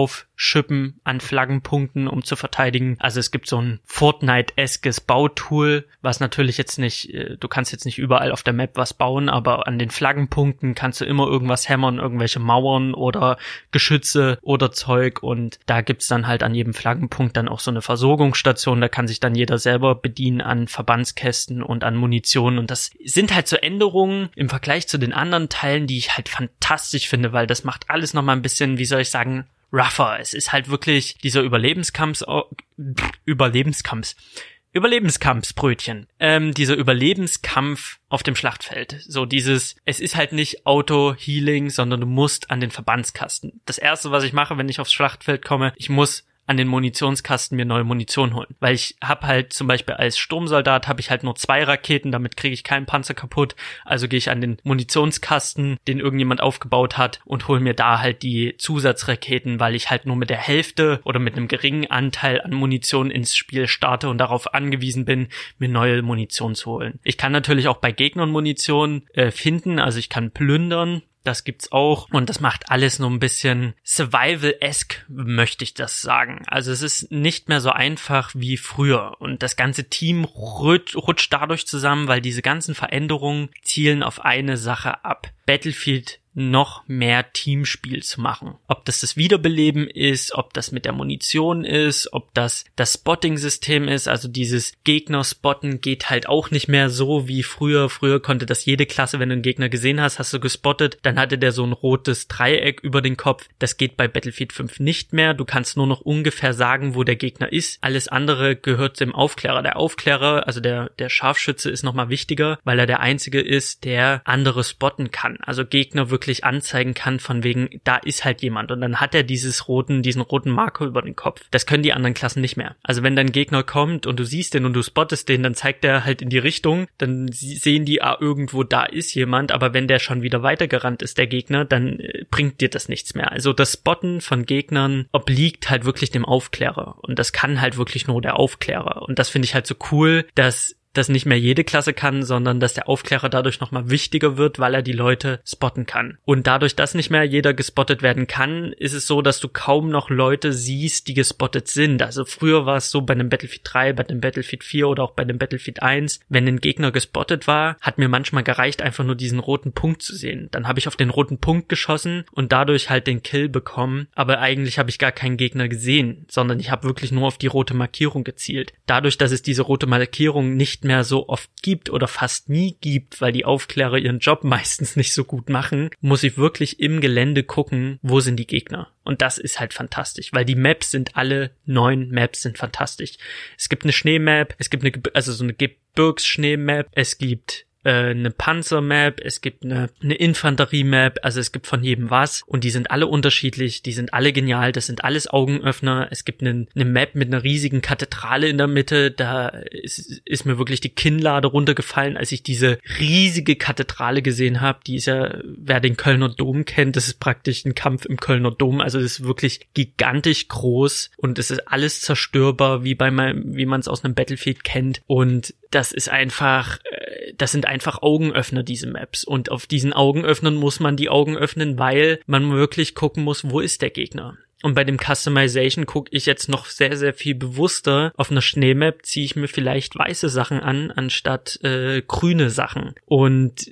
aufschippen an Flaggenpunkten, um zu verteidigen. Also es gibt so ein Fortnite-eskes Bautool, was natürlich jetzt nicht, äh, du kannst jetzt nicht überall auf der Map was bauen, aber an den Flaggenpunkten kannst du immer irgendwas hämmern, irgendwelche Mauern oder Geschütze oder Zeug. Zeug und da gibt's dann halt an jedem Flaggenpunkt dann auch so eine Versorgungsstation, da kann sich dann jeder selber bedienen an Verbandskästen und an Munition. Und das sind halt so Änderungen im Vergleich zu den anderen Teilen, die ich halt fantastisch finde, weil das macht alles nochmal ein bisschen, wie soll ich sagen, rougher. Es ist halt wirklich dieser Überlebenskampf, Überlebenskampf, Überlebenskampfsbrötchen. Ähm, dieser Überlebenskampf auf dem Schlachtfeld. So dieses, es ist halt nicht Auto-Healing, sondern du musst an den Verbandskasten. Das erste, was ich mache, wenn ich aufs Schlachtfeld komme, ich muss an den Munitionskasten mir neue Munition holen. Weil ich habe halt zum Beispiel als Sturmsoldat habe ich halt nur zwei Raketen, damit kriege ich keinen Panzer kaputt. Also gehe ich an den Munitionskasten, den irgendjemand aufgebaut hat und hole mir da halt die Zusatzraketen, weil ich halt nur mit der Hälfte oder mit einem geringen Anteil an Munition ins Spiel starte und darauf angewiesen bin, mir neue Munition zu holen. Ich kann natürlich auch bei Gegnern Munition äh, finden, also ich kann plündern, das gibt's auch. Und das macht alles nur ein bisschen Survival-esque, möchte ich das sagen. Also es ist nicht mehr so einfach wie früher. Und das ganze Team rutscht dadurch zusammen, weil diese ganzen Veränderungen zielen auf eine Sache ab. Battlefield noch mehr Teamspiel zu machen. Ob das das Wiederbeleben ist, ob das mit der Munition ist, ob das das Spotting-System ist, also dieses Gegner-Spotten geht halt auch nicht mehr so wie früher. Früher konnte das jede Klasse, wenn du einen Gegner gesehen hast, hast du gespottet, dann hatte der so ein rotes Dreieck über den Kopf. Das geht bei Battlefield 5 nicht mehr. Du kannst nur noch ungefähr sagen, wo der Gegner ist. Alles andere gehört dem Aufklärer. Der Aufklärer, also der, der Scharfschütze ist nochmal wichtiger, weil er der einzige ist, der andere spotten kann. Also Gegner wirklich wirklich anzeigen kann, von wegen, da ist halt jemand. Und dann hat er dieses roten, diesen roten Marker über den Kopf. Das können die anderen Klassen nicht mehr. Also wenn dein Gegner kommt und du siehst den und du spottest den, dann zeigt er halt in die Richtung, dann sehen die, ah, irgendwo da ist jemand, aber wenn der schon wieder weitergerannt ist, der Gegner, dann äh, bringt dir das nichts mehr. Also das Spotten von Gegnern obliegt halt wirklich dem Aufklärer. Und das kann halt wirklich nur der Aufklärer. Und das finde ich halt so cool, dass das nicht mehr jede Klasse kann, sondern dass der Aufklärer dadurch nochmal wichtiger wird, weil er die Leute spotten kann. Und dadurch, dass nicht mehr jeder gespottet werden kann, ist es so, dass du kaum noch Leute siehst, die gespottet sind. Also früher war es so bei einem Battlefield 3, bei dem Battlefield 4 oder auch bei dem Battlefield 1, wenn ein Gegner gespottet war, hat mir manchmal gereicht, einfach nur diesen roten Punkt zu sehen. Dann habe ich auf den roten Punkt geschossen und dadurch halt den Kill bekommen, aber eigentlich habe ich gar keinen Gegner gesehen, sondern ich habe wirklich nur auf die rote Markierung gezielt. Dadurch, dass es diese rote Markierung nicht nicht mehr so oft gibt oder fast nie gibt, weil die Aufklärer ihren Job meistens nicht so gut machen, muss ich wirklich im Gelände gucken, wo sind die Gegner. Und das ist halt fantastisch, weil die Maps sind alle neun Maps sind fantastisch. Es gibt eine Schneemap, es gibt eine, also so eine Gebirgsschneemap, es gibt eine Panzermap, es gibt eine, eine Infanteriemap, also es gibt von jedem was und die sind alle unterschiedlich, die sind alle genial, das sind alles Augenöffner. Es gibt eine, eine Map mit einer riesigen Kathedrale in der Mitte, da ist, ist mir wirklich die Kinnlade runtergefallen, als ich diese riesige Kathedrale gesehen habe. Die ist ja, wer den Kölner Dom kennt, das ist praktisch ein Kampf im Kölner Dom, also das ist wirklich gigantisch groß und es ist alles zerstörbar, wie bei wie man es aus einem Battlefield kennt und das ist einfach, äh, das sind einfach Augenöffner, diese Maps. Und auf diesen Augenöffnern muss man die Augen öffnen, weil man wirklich gucken muss, wo ist der Gegner. Und bei dem Customization gucke ich jetzt noch sehr, sehr viel bewusster. Auf einer Schneemap ziehe ich mir vielleicht weiße Sachen an, anstatt äh, grüne Sachen. Und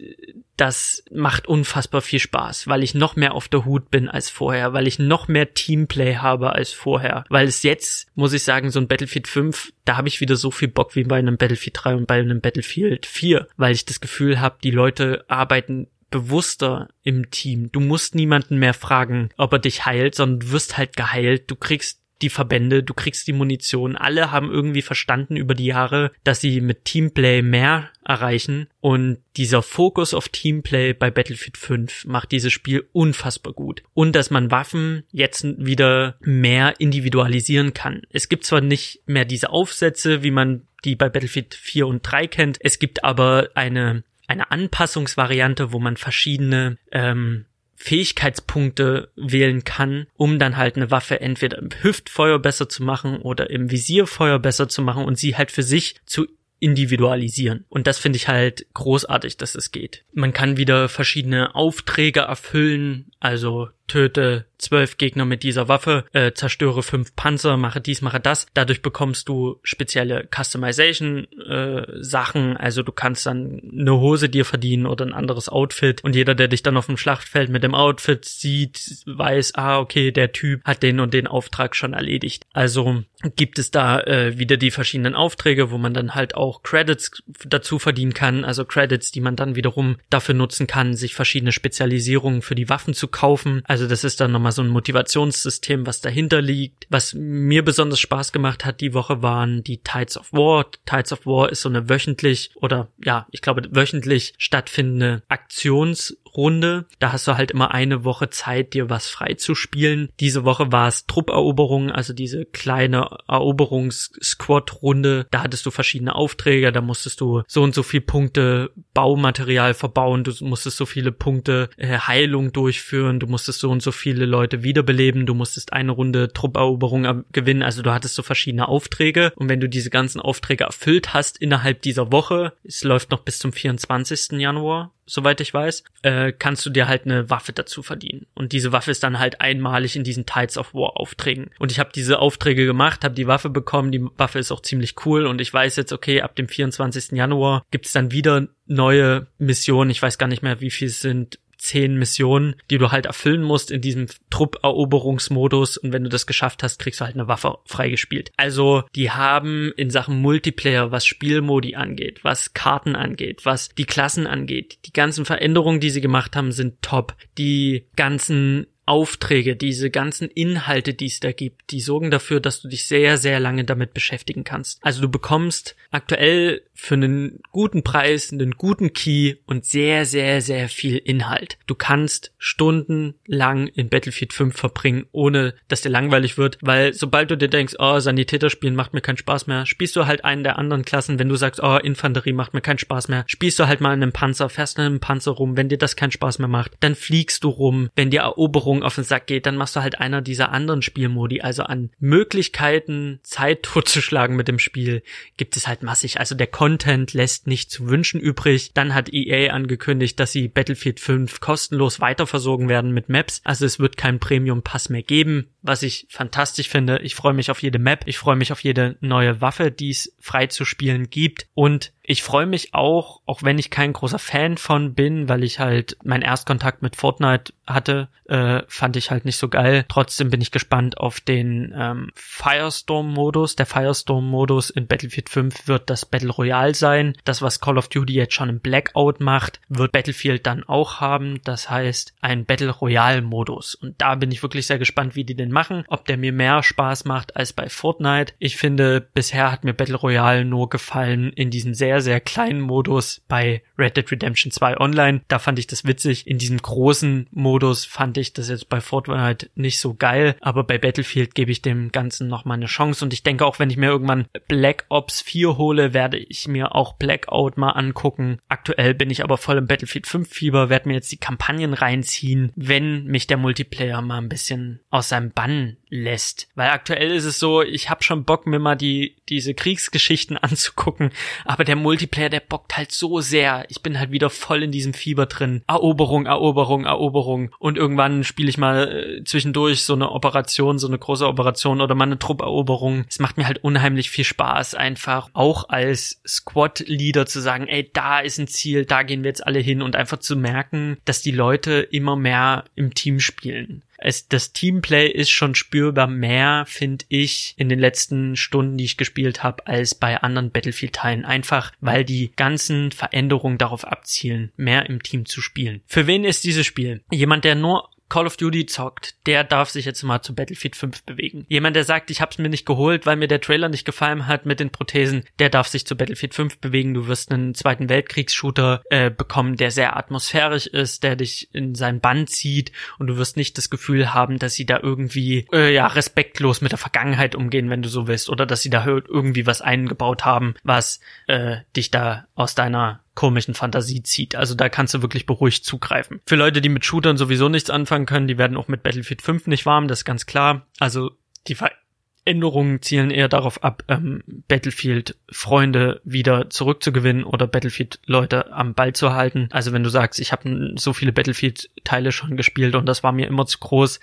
das macht unfassbar viel Spaß, weil ich noch mehr auf der Hut bin als vorher, weil ich noch mehr Teamplay habe als vorher. Weil es jetzt, muss ich sagen, so ein Battlefield 5, da habe ich wieder so viel Bock wie bei einem Battlefield 3 und bei einem Battlefield 4, weil ich das Gefühl habe, die Leute arbeiten bewusster im Team. Du musst niemanden mehr fragen, ob er dich heilt, sondern du wirst halt geheilt. Du kriegst die Verbände, du kriegst die Munition. Alle haben irgendwie verstanden über die Jahre, dass sie mit Teamplay mehr erreichen. Und dieser Fokus auf Teamplay bei Battlefield 5 macht dieses Spiel unfassbar gut. Und dass man Waffen jetzt wieder mehr individualisieren kann. Es gibt zwar nicht mehr diese Aufsätze, wie man die bei Battlefield 4 und 3 kennt. Es gibt aber eine eine Anpassungsvariante, wo man verschiedene ähm, Fähigkeitspunkte wählen kann, um dann halt eine Waffe entweder im Hüftfeuer besser zu machen oder im Visierfeuer besser zu machen und sie halt für sich zu individualisieren. Und das finde ich halt großartig, dass es geht. Man kann wieder verschiedene Aufträge erfüllen, also töte zwölf Gegner mit dieser Waffe, äh, zerstöre fünf Panzer, mache dies, mache das. Dadurch bekommst du spezielle Customization äh, Sachen, also du kannst dann eine Hose dir verdienen oder ein anderes Outfit und jeder, der dich dann auf dem Schlachtfeld mit dem Outfit sieht, weiß, ah, okay, der Typ hat den und den Auftrag schon erledigt. Also gibt es da äh, wieder die verschiedenen Aufträge, wo man dann halt auch Credits dazu verdienen kann, also Credits, die man dann wiederum dafür nutzen kann, sich verschiedene Spezialisierungen für die Waffen zu kaufen. Also das ist dann nochmal so ein Motivationssystem, was dahinter liegt. Was mir besonders Spaß gemacht hat die Woche waren die Tides of War. Tides of War ist so eine wöchentlich oder ja, ich glaube wöchentlich stattfindende Aktionsrunde. Da hast du halt immer eine Woche Zeit, dir was frei zu spielen. Diese Woche war es Trupperoberung, also diese kleine Eroberungs-Squad-Runde. Da hattest du verschiedene Aufträge, da musstest du so und so viel Punkte Baumaterial verbauen, du musstest so viele Punkte äh, Heilung durchführen, du musstest so und so viele Leute wiederbeleben, du musstest eine Runde Trupperoberung gewinnen, also du hattest so verschiedene Aufträge und wenn du diese ganzen Aufträge erfüllt hast innerhalb dieser Woche, es läuft noch bis zum 24. Januar, soweit ich weiß, äh, kannst du dir halt eine Waffe dazu verdienen. Und diese Waffe ist dann halt einmalig in diesen Tides of War Aufträgen. Und ich habe diese Aufträge gemacht, habe die Waffe bekommen, die Waffe ist auch ziemlich cool und ich weiß jetzt, okay, ab dem 24. Januar gibt's dann wieder neue Missionen. Ich weiß gar nicht mehr, wie viel es sind zehn Missionen, die du halt erfüllen musst in diesem Trupperoberungsmodus und wenn du das geschafft hast, kriegst du halt eine Waffe freigespielt. Also die haben in Sachen Multiplayer, was Spielmodi angeht, was Karten angeht, was die Klassen angeht, die ganzen Veränderungen, die sie gemacht haben, sind top. Die ganzen Aufträge, diese ganzen Inhalte, die es da gibt, die sorgen dafür, dass du dich sehr, sehr lange damit beschäftigen kannst. Also du bekommst aktuell für einen guten Preis, einen guten Key und sehr, sehr, sehr viel Inhalt. Du kannst stundenlang in Battlefield 5 verbringen, ohne dass dir langweilig wird, weil sobald du dir denkst, oh, Sanitäter spielen macht mir keinen Spaß mehr, spielst du halt einen der anderen Klassen. Wenn du sagst, oh, Infanterie macht mir keinen Spaß mehr, spielst du halt mal in einem Panzer, fährst in einem Panzer rum. Wenn dir das keinen Spaß mehr macht, dann fliegst du rum. Wenn dir Eroberung auf den Sack geht, dann machst du halt einer dieser anderen Spielmodi. Also an Möglichkeiten, Zeit totzuschlagen mit dem Spiel, gibt es halt massig. Also der Content lässt nicht zu wünschen übrig. Dann hat EA angekündigt, dass sie Battlefield 5 kostenlos weiterversorgen werden mit Maps. Also es wird kein Premium Pass mehr geben, was ich fantastisch finde. Ich freue mich auf jede Map. Ich freue mich auf jede neue Waffe, die es frei zu spielen gibt. Und ich freue mich auch, auch wenn ich kein großer Fan von bin, weil ich halt meinen Erstkontakt mit Fortnite hatte, äh, fand ich halt nicht so geil. Trotzdem bin ich gespannt auf den ähm, Firestorm-Modus. Der Firestorm-Modus in Battlefield 5 wird das Battle Royale sein. Das, was Call of Duty jetzt schon im Blackout macht, wird Battlefield dann auch haben. Das heißt, ein Battle Royale-Modus. Und da bin ich wirklich sehr gespannt, wie die den machen. Ob der mir mehr Spaß macht als bei Fortnite. Ich finde, bisher hat mir Battle Royale nur gefallen in diesem sehr sehr, sehr kleinen Modus bei Red Dead Redemption 2 Online. Da fand ich das witzig. In diesem großen Modus fand ich das jetzt bei Fortnite nicht so geil. Aber bei Battlefield gebe ich dem Ganzen nochmal eine Chance. Und ich denke auch, wenn ich mir irgendwann Black Ops 4 hole, werde ich mir auch Blackout mal angucken. Aktuell bin ich aber voll im Battlefield 5 Fieber, werde mir jetzt die Kampagnen reinziehen, wenn mich der Multiplayer mal ein bisschen aus seinem entspannen lässt. Weil aktuell ist es so, ich habe schon Bock, mir mal die diese Kriegsgeschichten anzugucken, aber der Multiplayer, der bockt halt so sehr. Ich bin halt wieder voll in diesem Fieber drin. Eroberung, Eroberung, Eroberung. Und irgendwann spiele ich mal äh, zwischendurch so eine Operation, so eine große Operation oder mal eine Trupperoberung. Es macht mir halt unheimlich viel Spaß, einfach auch als Squad-Leader zu sagen, ey, da ist ein Ziel, da gehen wir jetzt alle hin und einfach zu merken, dass die Leute immer mehr im Team spielen es, das Teamplay ist schon spürbar mehr, finde ich, in den letzten Stunden, die ich gespielt habe, als bei anderen Battlefield-Teilen. Einfach, weil die ganzen Veränderungen darauf abzielen, mehr im Team zu spielen. Für wen ist dieses Spiel? Jemand, der nur Call of Duty zockt, der darf sich jetzt mal zu Battlefield 5 bewegen. Jemand, der sagt, ich hab's mir nicht geholt, weil mir der Trailer nicht gefallen hat mit den Prothesen, der darf sich zu Battlefield 5 bewegen. Du wirst einen Zweiten Weltkriegs-Shooter äh, bekommen, der sehr atmosphärisch ist, der dich in sein Bann zieht und du wirst nicht das Gefühl haben, dass sie da irgendwie äh, ja respektlos mit der Vergangenheit umgehen, wenn du so willst, oder dass sie da irgendwie was eingebaut haben, was äh, dich da aus deiner komischen Fantasie zieht. Also da kannst du wirklich beruhigt zugreifen. Für Leute, die mit Shootern sowieso nichts anfangen können, die werden auch mit Battlefield 5 nicht warm, das ist ganz klar. Also die Änderungen zielen eher darauf ab, ähm, Battlefield-Freunde wieder zurückzugewinnen oder Battlefield-Leute am Ball zu halten. Also wenn du sagst, ich habe so viele Battlefield-Teile schon gespielt und das war mir immer zu groß,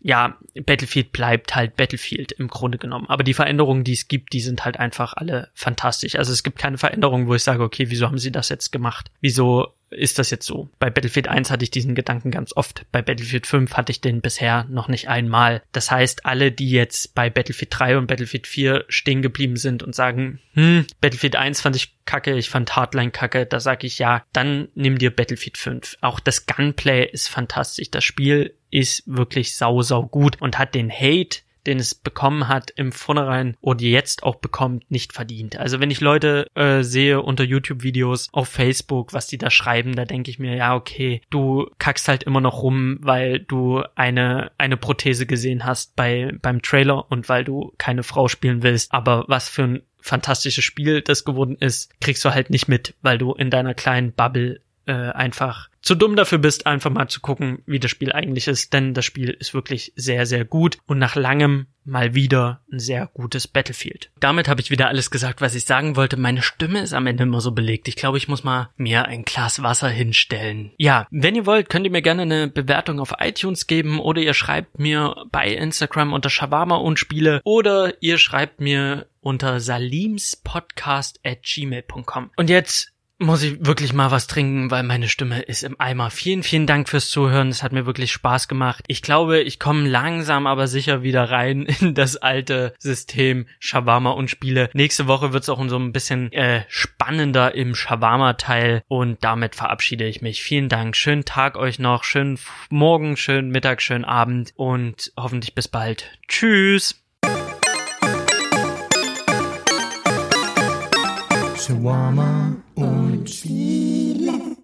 ja, Battlefield bleibt halt Battlefield im Grunde genommen. Aber die Veränderungen, die es gibt, die sind halt einfach alle fantastisch. Also es gibt keine Veränderungen, wo ich sage, okay, wieso haben sie das jetzt gemacht? Wieso ist das jetzt so. Bei Battlefield 1 hatte ich diesen Gedanken ganz oft. Bei Battlefield 5 hatte ich den bisher noch nicht einmal. Das heißt, alle, die jetzt bei Battlefield 3 und Battlefield 4 stehen geblieben sind und sagen, hm, Battlefield 1 fand ich kacke, ich fand Hardline kacke, da sage ich ja, dann nimm dir Battlefield 5. Auch das Gunplay ist fantastisch. Das Spiel ist wirklich sau, sau gut und hat den Hate den es bekommen hat im Vornherein oder jetzt auch bekommt, nicht verdient. Also wenn ich Leute äh, sehe unter YouTube-Videos auf Facebook, was die da schreiben, da denke ich mir, ja, okay, du kackst halt immer noch rum, weil du eine, eine Prothese gesehen hast bei, beim Trailer und weil du keine Frau spielen willst. Aber was für ein fantastisches Spiel das geworden ist, kriegst du halt nicht mit, weil du in deiner kleinen Bubble äh, einfach zu dumm dafür bist, einfach mal zu gucken, wie das Spiel eigentlich ist, denn das Spiel ist wirklich sehr, sehr gut und nach langem mal wieder ein sehr gutes Battlefield. Damit habe ich wieder alles gesagt, was ich sagen wollte. Meine Stimme ist am Ende immer so belegt. Ich glaube, ich muss mal mir ein Glas Wasser hinstellen. Ja, wenn ihr wollt, könnt ihr mir gerne eine Bewertung auf iTunes geben oder ihr schreibt mir bei Instagram unter Shawarma und Spiele oder ihr schreibt mir unter salimspodcast at gmail.com. Und jetzt muss ich wirklich mal was trinken, weil meine Stimme ist im Eimer. Vielen, vielen Dank fürs Zuhören. Es hat mir wirklich Spaß gemacht. Ich glaube, ich komme langsam aber sicher wieder rein in das alte System Shawarma und Spiele. Nächste Woche wird es auch so ein bisschen äh, spannender im Shawarma-Teil und damit verabschiede ich mich. Vielen Dank. Schönen Tag euch noch. Schönen Morgen, schönen Mittag, schönen Abend und hoffentlich bis bald. Tschüss. Shawarma und Chile.